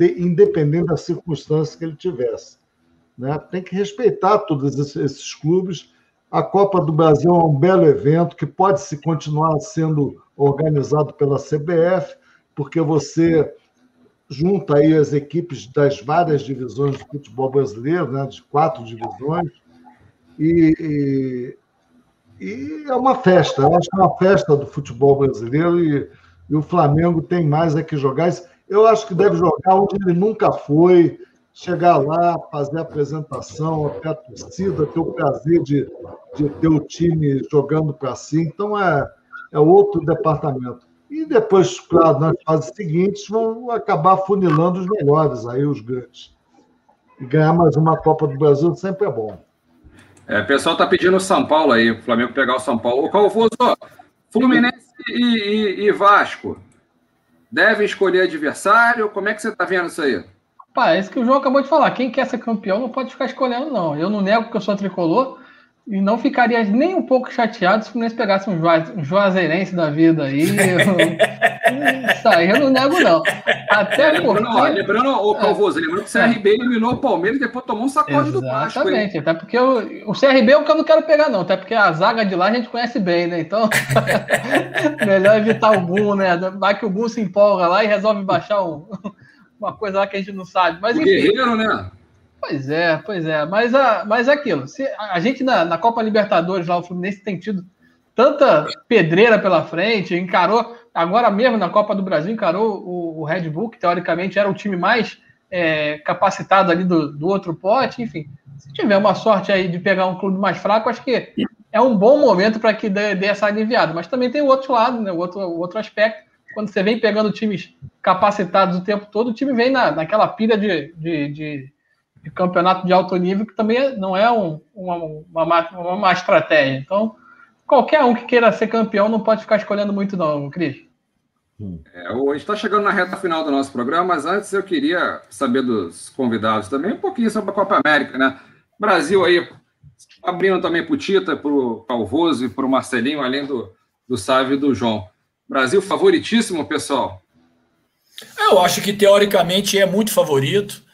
independente das circunstâncias que ele tivesse. Né? Tem que respeitar todos esses, esses clubes. A Copa do Brasil é um belo evento que pode se continuar sendo organizado pela CBF, porque você junta aí as equipes das várias divisões do futebol brasileiro, né, de quatro divisões, e, e, e é uma festa, eu acho que é uma festa do futebol brasileiro e, e o Flamengo tem mais a que jogar. Eu acho que deve jogar onde ele nunca foi, chegar lá, fazer a apresentação, até a torcida, ter o prazer de, de ter o time jogando para si. Então, é, é outro departamento. E depois, claro, nas fases seguintes, vão acabar funilando os melhores, aí os grandes. E ganhar mais uma Copa do Brasil sempre é bom. É, o pessoal está pedindo o São Paulo aí, o Flamengo pegar o São Paulo. O Calvoso, Fluminense e, e, e Vasco devem escolher adversário? Como é que você está vendo isso aí? Pá, é isso que o João acabou de falar. Quem quer ser campeão não pode ficar escolhendo, não. Eu não nego que eu sou tricolor, e não ficaria nem um pouco chateado se o Fluminense pegasse um, Juaz, um Juazeirense da vida aí. *laughs* Isso aí eu não nego, não. Até porque. Lembrando, lembrando o Calvoso, lembrando que o CRB eliminou o Palmeiras e depois tomou um sacode do Vasco. Exatamente, até porque o, o CRB é o que eu não quero pegar, não. Até porque a zaga de lá a gente conhece bem, né? Então, *laughs* melhor evitar o Boom, né? Vai que o Boom se empolga lá e resolve baixar um, uma coisa lá que a gente não sabe. Mas, o enfim, guerreiro, né? Pois é, pois é. Mas, a, mas é aquilo. Se, a gente na, na Copa Libertadores, lá o Fluminense tem tido tanta pedreira pela frente, encarou, agora mesmo na Copa do Brasil, encarou o, o Red Bull, que teoricamente era o time mais é, capacitado ali do, do outro pote, enfim. Se tiver uma sorte aí de pegar um clube mais fraco, acho que é um bom momento para que dê, dê, essa aliviada. Mas também tem o outro lado, né? o, outro, o outro aspecto. Quando você vem pegando times capacitados o tempo todo, o time vem na, naquela pilha de, de, de de campeonato de alto nível, que também não é um, uma, uma, uma má estratégia. Então, qualquer um que queira ser campeão não pode ficar escolhendo muito, não, Cris. É, a gente está chegando na reta final do nosso programa, mas antes eu queria saber dos convidados também um pouquinho sobre a Copa América, né? Brasil aí abrindo também para o Tita, para o Calvoso e para o Marcelinho, além do, do Sávio e do João. Brasil favoritíssimo, pessoal? Eu acho que teoricamente é muito favorito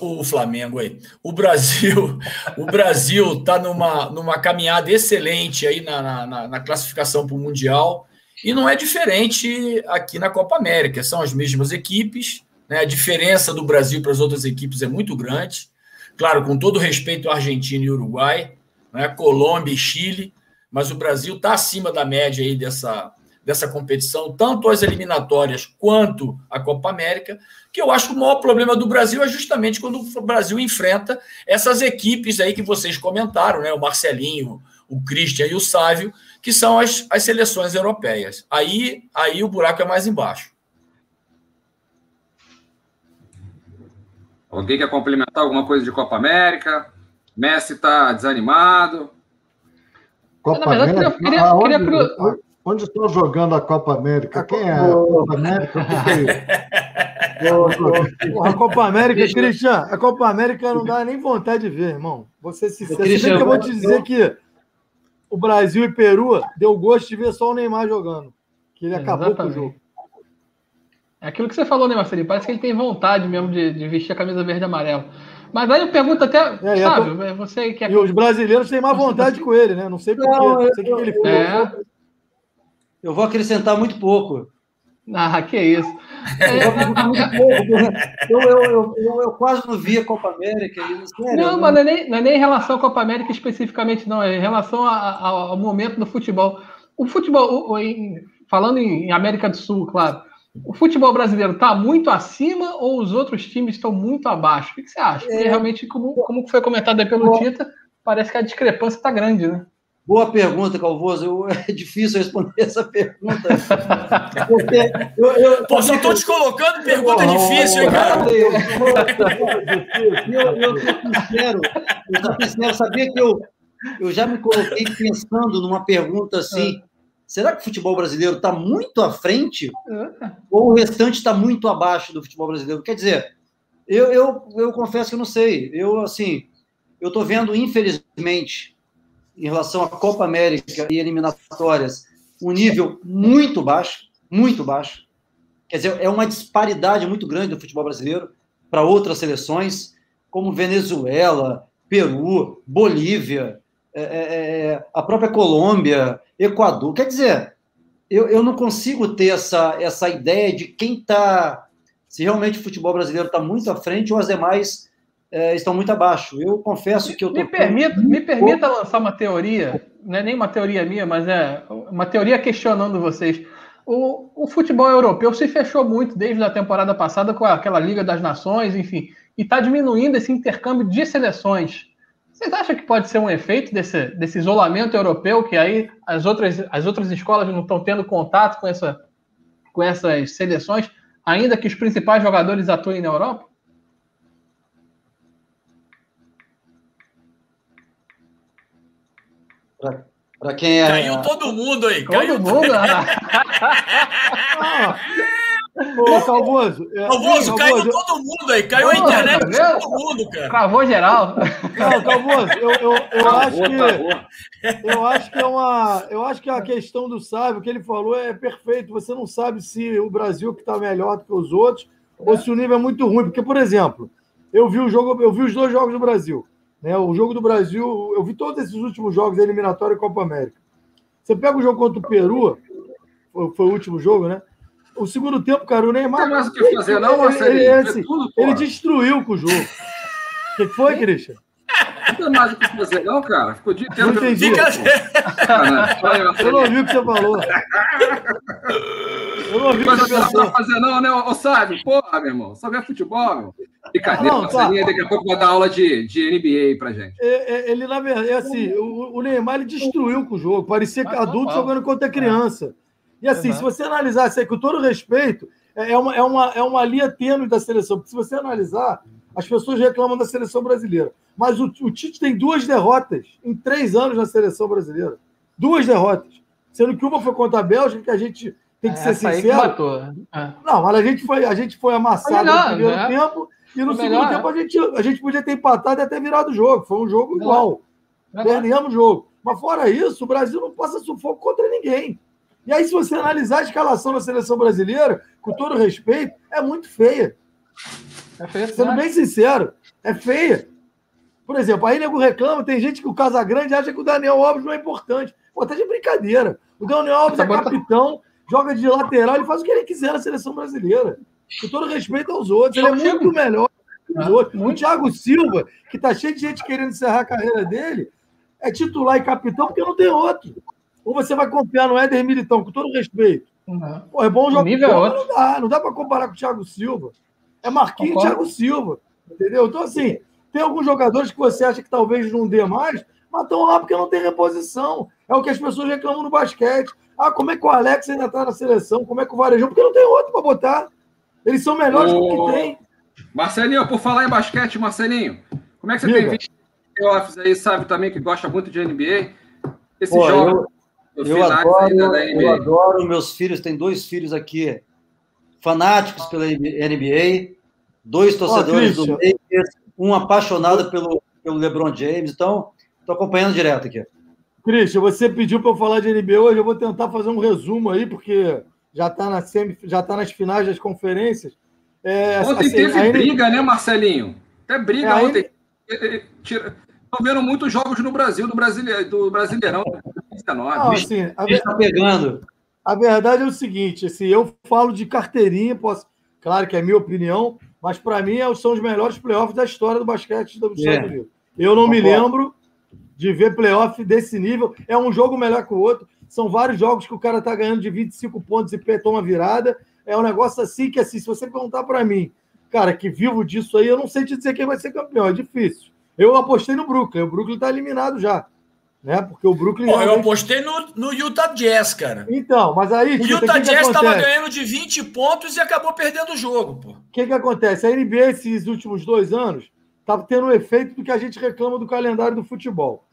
o Flamengo aí. O Brasil, o Brasil está numa, numa caminhada excelente aí na, na, na classificação para o Mundial. E não é diferente aqui na Copa América. São as mesmas equipes. Né? A diferença do Brasil para as outras equipes é muito grande. Claro, com todo respeito à Argentina e Uruguai, né? Colômbia e Chile, mas o Brasil está acima da média aí dessa, dessa competição, tanto as eliminatórias quanto a Copa América, que eu acho que o maior problema do Brasil é justamente quando o Brasil enfrenta essas equipes aí que vocês comentaram, né? O Marcelinho, o Christian e o Sávio, que são as, as seleções europeias. Aí, aí o buraco é mais embaixo. Alguém quer complementar alguma coisa de Copa América? Messi está desanimado. Copa América? Eu queria, queria, queria, Onde estão jogando a Copa América? Quem é a Copa América? *laughs* a Copa América, Cristian, a Copa América não dá nem vontade de ver, irmão. Você se Cristian, eu vou te dizer que o Brasil e Peru deu gosto de ver só o Neymar jogando. Que ele acabou com o jogo. É aquilo que você falou, né, Marcelinho? Parece que ele tem vontade mesmo de, de vestir a camisa verde e amarela. Mas aí eu pergunto até, é, sabe, é, você que é... E os brasileiros têm mais vontade com ele, né? Não sei porquê, não, não sei o que ele fez. É. Eu vou acrescentar muito pouco. Ah, que isso. Eu, eu, eu, eu, eu quase não vi a Copa América. Sério, não, mas não é, nem, não é nem em relação à Copa América especificamente, não. É em relação a, a, ao momento do futebol. O futebol, o, em, falando em América do Sul, claro, o futebol brasileiro está muito acima ou os outros times estão muito abaixo? O que, você acha? Porque é. realmente, como, como foi comentado aí pelo Tita, parece que a discrepância está grande, né? Boa pergunta, Calvoso. É difícil responder essa pergunta. Eu, eu, Pô, só estou te colocando pergunta oh, difícil, hein, cara? Eu, sou sincero, eu sou sincero, sabia que eu, eu já me coloquei pensando numa pergunta assim: será que o futebol brasileiro está muito à frente? Ou o restante está muito abaixo do futebol brasileiro? Quer dizer, Eu, eu, eu confesso que eu não sei. Eu, assim, eu estou vendo, infelizmente, em relação à Copa América e eliminatórias, um nível muito baixo, muito baixo. Quer dizer, é uma disparidade muito grande do futebol brasileiro para outras seleções, como Venezuela, Peru, Bolívia, é, é, é, a própria Colômbia, Equador. Quer dizer, eu, eu não consigo ter essa, essa ideia de quem está. Se realmente o futebol brasileiro está muito à frente ou as demais é, estão muito abaixo. Eu confesso que eu tô... me permita, me permita lançar uma teoria, não é nem uma teoria minha, mas é uma teoria questionando vocês. O, o futebol europeu se fechou muito desde a temporada passada com aquela Liga das Nações, enfim, e está diminuindo esse intercâmbio de seleções. Vocês acham que pode ser um efeito desse, desse isolamento europeu, que aí as outras, as outras escolas não estão tendo contato com, essa, com essas seleções, ainda que os principais jogadores atuem na Europa? Para quem é. Caiu todo mundo aí. Todo caiu mundo. *laughs* ah, Ô, Calvoso. É, Calvoso, caiu todo mundo aí. Caiu a internet de todo mundo, cara. Cravou geral. Não, *laughs* Calvoso, eu, eu, eu acho que. Eu acho que é uma. Eu acho que a questão do sábio, o que ele falou é perfeito. Você não sabe se o Brasil que está melhor do que os outros, é. ou se o nível é muito ruim. Porque, por exemplo, eu vi o jogo, eu vi os dois jogos do Brasil. Né? O jogo do Brasil, eu vi todos esses últimos jogos, eliminatório e Copa América. Você pega o jogo contra o Peru, foi, foi o último jogo, né? O segundo tempo, cara, o Neymar. Não tem mais o que fazer, não, Marcelo? Ele, ele, assim, ele destruiu com o jogo. O que foi, Christian? Não tem mais o que fazer, não, cara. Ficou de tempo. Não entendi. Fica... Eu não ouvi o que você falou. Eu não ouvi o que você falou. Não fazer, não, né, ô Sábio? Porra, meu irmão. Só vê futebol, meu. Brincadeira, não, tá. daqui a pouco vai dar aula de, de NBA pra gente. É, é, ele, na verdade, é assim, o, o Neymar ele destruiu com o jogo. Parecia que adulto jogando contra criança. E assim, se você analisar isso aí com todo respeito, é, é uma, é, uma, é uma linha tênue da seleção. Porque se você analisar, as pessoas reclamam da seleção brasileira. Mas o, o Tite tem duas derrotas em três anos na seleção brasileira. Duas derrotas. Sendo que uma foi contra a Bélgica, que a gente tem que é, ser sincero. É. Não, mas a gente foi, a gente foi amassado melhor, no primeiro né? tempo e no foi segundo melhor, tempo a gente, a gente podia ter empatado e até virado o jogo. Foi um jogo igual. Perdemos o jogo. Mas fora isso, o Brasil não passa sufoco contra ninguém. E aí, se você analisar a escalação da seleção brasileira, com todo respeito, é muito feia. É feia, Sendo bem sincero, é feia. Por exemplo, aí nego reclama, tem gente que o Casagrande acha que o Daniel Alves não é importante. Pô, tá de brincadeira. O Daniel Alves é capitão, joga de lateral, ele faz o que ele quiser na seleção brasileira. Com todo respeito aos outros, ele é muito melhor que os outros. O Thiago Silva, que tá cheio de gente querendo encerrar a carreira dele, é titular e capitão porque não tem outro. Ou você vai confiar no Éder Militão, com todo respeito. Pô, é bom jogar. É não dá, não dá para comparar com o Thiago Silva. É Marquinhos e Thiago Silva. Entendeu? Então, assim, tem alguns jogadores que você acha que talvez não dê mais, mas estão lá porque não tem reposição. É o que as pessoas reclamam no basquete. Ah, como é que o Alex ainda está na seleção? Como é que o Varejão? Porque não tem outro para botar. Eles são melhores do que tem. Marcelinho, por falar em basquete, Marcelinho, como é que você Diga. tem visto playoffs aí, sabe também que gosta muito de NBA? Esse Pô, jogo. Eu, eu adoro, eu adoro, meus filhos, tem dois filhos aqui, fanáticos pela NBA, dois torcedores oh, do Lakers, um apaixonado pelo, pelo LeBron James. Então, estou acompanhando direto aqui. Christian, você pediu para eu falar de NBA hoje, eu vou tentar fazer um resumo aí, porque já está na semi, já tá nas finais das conferências. É, ontem assim, teve briga, né, Marcelinho? Até briga é, ontem. Estou vendo muitos jogos no Brasil, do, Brasileiro, do Brasileirão. 19. Não, assim, a, ver... tá pegando. A verdade é o seguinte: assim, eu falo de carteirinha, posso. Claro que é minha opinião, mas para mim é são os melhores playoffs da história do basquete dos Estados é. Unidos. Eu não me lembro de ver playoff desse nível. É um jogo melhor que o outro. São vários jogos que o cara tá ganhando de 25 pontos e toma virada. É um negócio assim que, assim, se você perguntar para mim, cara, que vivo disso aí, eu não sei te dizer quem vai ser campeão. É difícil. Eu apostei no Brooklyn. O Brooklyn tá eliminado já. Né? Porque o Brooklyn. Pô, eu apostei no, no Utah Jazz, cara. Então, mas aí. O Utah Jazz estava ganhando de 20 pontos e acabou perdendo o jogo, pô. O que, que acontece? A NBA, esses últimos dois anos, tá tendo o um efeito do que a gente reclama do calendário do futebol.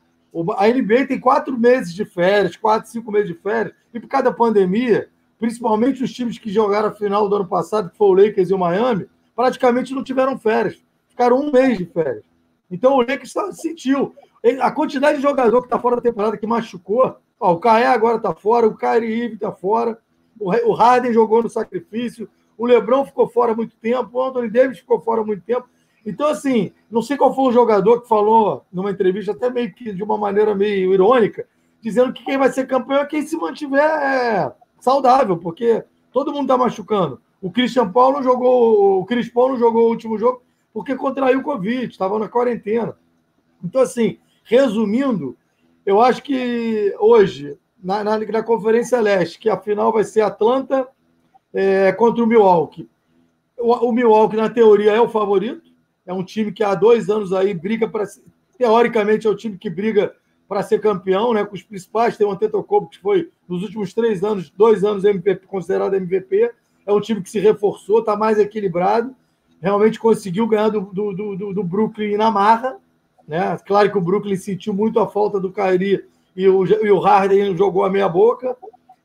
A NBA tem quatro meses de férias, quatro, cinco meses de férias, e por causa da pandemia, principalmente os times que jogaram a final do ano passado, que foi o Lakers e o Miami, praticamente não tiveram férias. Ficaram um mês de férias. Então o Lakers sentiu. A quantidade de jogador que está fora da temporada, que machucou. Ó, o Caé agora está fora, o Kyrie está fora, o Harden jogou no sacrifício, o Lebron ficou fora muito tempo, o Anthony Davis ficou fora muito tempo. Então, assim, não sei qual foi o jogador que falou numa entrevista, até meio que de uma maneira meio irônica, dizendo que quem vai ser campeão é quem se mantiver é, saudável, porque todo mundo está machucando. O Christian Paulo jogou, o Chris Paul não jogou o último jogo porque contraiu o Covid, estava na quarentena. Então, assim, resumindo, eu acho que hoje, na, na, na Conferência Leste, que a final vai ser Atlanta é, contra o Milwaukee. O, o Milwaukee, na teoria, é o favorito, é um time que há dois anos aí briga para. Teoricamente, é o time que briga para ser campeão, né? Com os principais, tem o Antetokounmpo, que foi, nos últimos três anos, dois anos MVP, considerado MVP. É um time que se reforçou, está mais equilibrado. Realmente conseguiu ganhar do, do, do, do, Brooklyn na marra. Né? Claro que o Brooklyn sentiu muito a falta do Kyrie e o, e o Harden jogou a meia boca.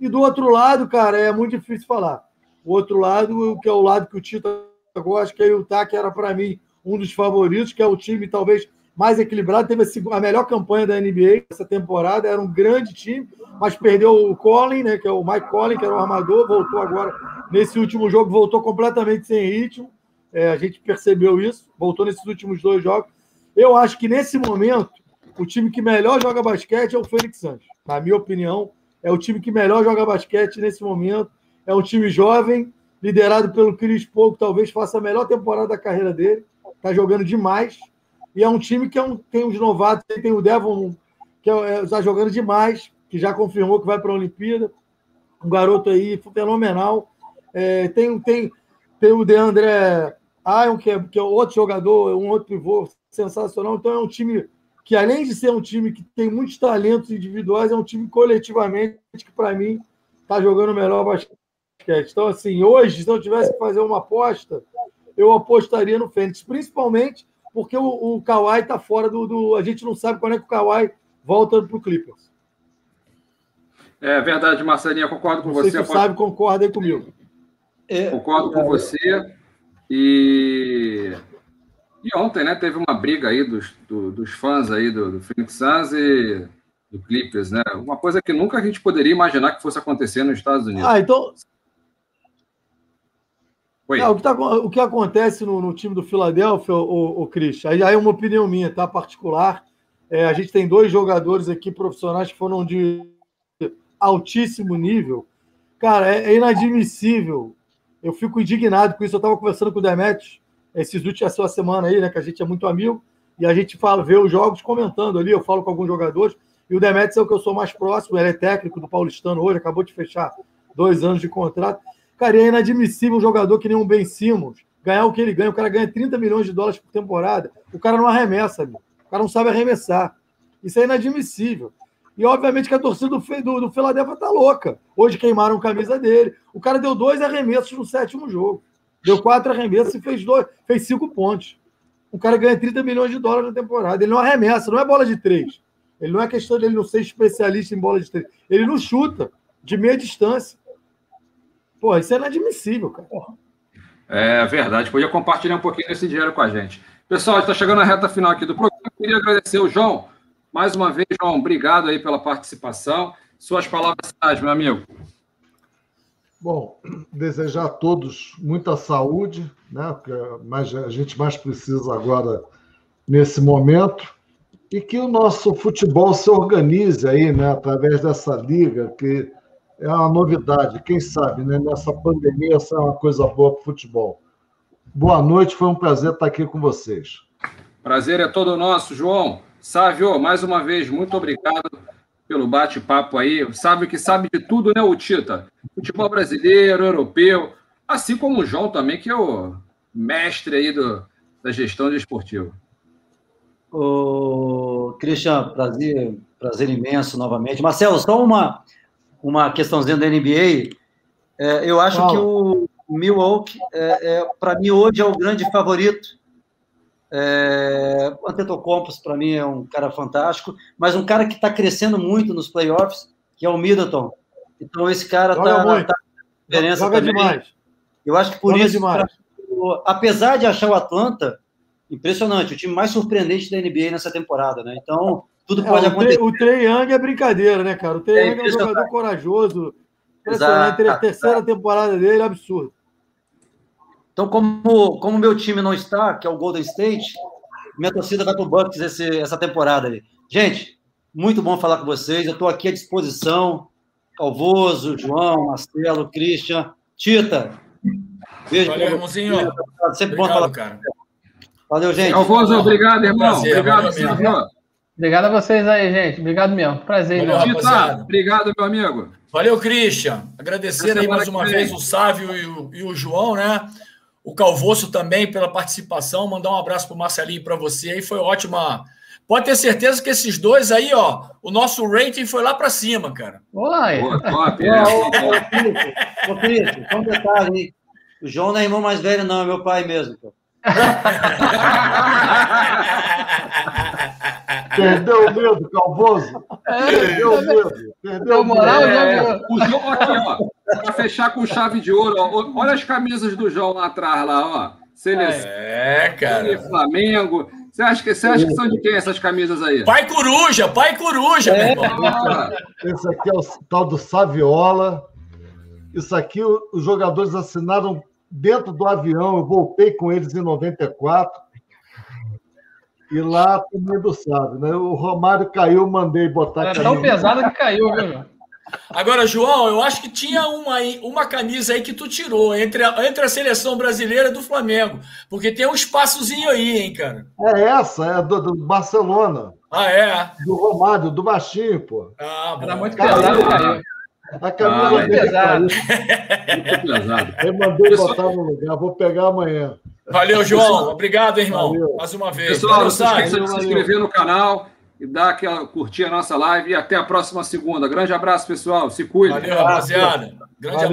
E do outro lado, cara, é muito difícil falar. O outro lado, que é o lado que o Tita gosta, que é o Utah, que era para mim um dos favoritos, que é o time talvez mais equilibrado, teve a melhor campanha da NBA essa temporada, era um grande time, mas perdeu o Colin, né, que é o Mike Collin, que era o armador, voltou agora nesse último jogo, voltou completamente sem ritmo. É, a gente percebeu isso, voltou nesses últimos dois jogos. Eu acho que nesse momento, o time que melhor joga basquete é o Fênix Santos. Na minha opinião, é o time que melhor joga basquete nesse momento. É um time jovem, liderado pelo Chris Paul, que talvez faça a melhor temporada da carreira dele está jogando demais. E é um time que é um, tem os novatos, tem o Devon, que está é, tá jogando demais, que já confirmou que vai para a Olimpíada. Um garoto aí fenomenal. É, tem, tem, tem o Deandre Ion, que é, que é outro jogador, um outro pivô sensacional. Então é um time que, além de ser um time que tem muitos talentos individuais, é um time coletivamente que, para mim, está jogando melhor basquete. Então, assim, hoje, se eu tivesse que fazer uma aposta, eu apostaria no Fênix, principalmente porque o, o Kawhi está fora do, do, A gente não sabe quando é que o Kawhi volta para o Clippers. É verdade, Marcelinha, concordo com não você. Se você sabe, concorda aí comigo. É, concordo com você. E, e ontem, né, teve uma briga aí dos, do, dos fãs aí do, do Phoenix Suns e do Clippers, né? Uma coisa que nunca a gente poderia imaginar que fosse acontecer nos Estados Unidos. Ah, então não, o, que tá, o, que acontece no, no time do Philadelphia, o, o Chris, aí, aí é uma opinião minha, tá? Particular. É, a gente tem dois jogadores aqui profissionais que foram de altíssimo nível. Cara, é, é inadmissível. Eu fico indignado com isso. Eu estava conversando com o Demetrius esses últimos, essa semana aí, né? Que a gente é muito amigo, e a gente fala, vê os jogos comentando ali. Eu falo com alguns jogadores, e o Demetrius é o que eu sou mais próximo, ele é técnico do Paulistano hoje, acabou de fechar dois anos de contrato. Cara, é inadmissível um jogador que nem um Ben Simmons ganhar o que ele ganha. O cara ganha 30 milhões de dólares por temporada. O cara não arremessa, amigo. O cara não sabe arremessar. Isso é inadmissível. E obviamente que a torcida do, do, do tá louca. Hoje queimaram a camisa dele. O cara deu dois arremessos no sétimo jogo. Deu quatro arremessos e fez, dois, fez cinco pontos. O cara ganha 30 milhões de dólares na temporada. Ele não arremessa, não é bola de três. Ele não é questão dele não ser especialista em bola de três. Ele não chuta de meia distância. Pô, isso é inadmissível, cara. É verdade. Podia compartilhar um pouquinho desse dinheiro com a gente. Pessoal, está chegando na reta final aqui do programa. Eu queria agradecer o João. Mais uma vez, João, obrigado aí pela participação. Suas palavras, meu amigo. Bom, desejar a todos muita saúde, né? Mas a gente mais precisa agora nesse momento e que o nosso futebol se organize aí, né? Através dessa liga que é uma novidade. Quem sabe, né? Nessa pandemia, essa é uma coisa boa para o futebol. Boa noite, foi um prazer estar aqui com vocês. Prazer é todo nosso, João. Sávio, mais uma vez, muito obrigado pelo bate-papo aí. Sabe que sabe de tudo, né, o Tita? Futebol brasileiro, europeu, assim como o João também, que é o mestre aí do, da gestão de esportivo. Ô, Christian, prazer, prazer imenso novamente. Marcelo, só uma, uma questãozinha da NBA. É, eu acho que o Milwaukee, é, é para mim, hoje é o grande favorito. É, Antetokounmpo, para mim, é um cara fantástico, mas um cara que está crescendo muito nos playoffs, que é o Middleton. Então, esse cara está tá, tá diferença Joga também. demais. Eu acho que por Joga isso, o- apesar de achar o Atlanta impressionante, o time mais surpreendente da NBA nessa temporada, né? Então, tudo É, pode o, acontecer. O Trey Young é brincadeira, né, cara? O Trey É Young é um jogador corajoso. Exato. A terceira temporada dele é absurdo. Então, como como meu time não está, que é o Golden State, minha torcida vai pro Bucks esse, essa temporada aí. Gente, muito bom falar com vocês. Eu estou aqui à disposição. Calvoso, João, Marcelo, Christian, Tita. Beijo Valeu, irmãozinho. Sempre bom falar. Obrigado, cara. Valeu, gente. Calvoso, obrigado, irmão. Prazer, obrigado, senhor. Obrigado a vocês aí, gente. Obrigado mesmo. Prazer, Valeu, irmão. Tita, obrigado, meu amigo. Valeu, Christian. Agradecer aí mais uma vez o Sávio e o, e o João, né? O Calvoço também pela participação. Mandar um abraço pro Marcelinho e para você aí. Foi ótima. Pode ter certeza que esses dois aí, ó, o nosso rating foi lá para cima, cara. Oi. Pô, top, Ô, é. ô, só um detalhe? O João não é irmão mais velho, não, é meu pai mesmo. pô. Perdeu o medo, Calvoso. Perdeu o medo. Perdeu Deu o moral, medo. já É, o João aqui, ó. Pra fechar com chave de ouro, ó. Olha as camisas do João lá atrás, lá, ó. Seleção É, cara. Flamengo. Você acha, que, você acha que são de quem essas camisas aí? Pai Coruja, pai Coruja, meu irmão. Ah, Esse aqui é o tal do Saviola. Isso aqui os jogadores assinaram dentro do avião. Eu voltei com eles em 94. E lá todo mundo sabe, né? O Romário caiu, mandei botar Era tão pesado que caiu, viu? Agora, João, eu acho que tinha uma, aí- uma camisa aí que tu tirou entre a, entre a seleção brasileira e do Flamengo. Porque tem um espaçozinho aí, hein, cara. É essa, é do, do Barcelona, Ah, é? do Romário, do baixinho, pô. Ah, bom. Era muito Caiu. pesado que caiu. A camisa Ah, dele pesado. caiu. muito pesado. Eu mandei botar no lugar, vou pegar amanhã. Valeu, João. Obrigado, irmão. Valeu. Mais uma vez. Pessoal, não se esqueça de se Valeu. inscrever no canal e dar aquela curtir a nossa live. E até a próxima segunda. Grande abraço, pessoal. Se cuidem. Valeu, rapaziada. Grande Valeu.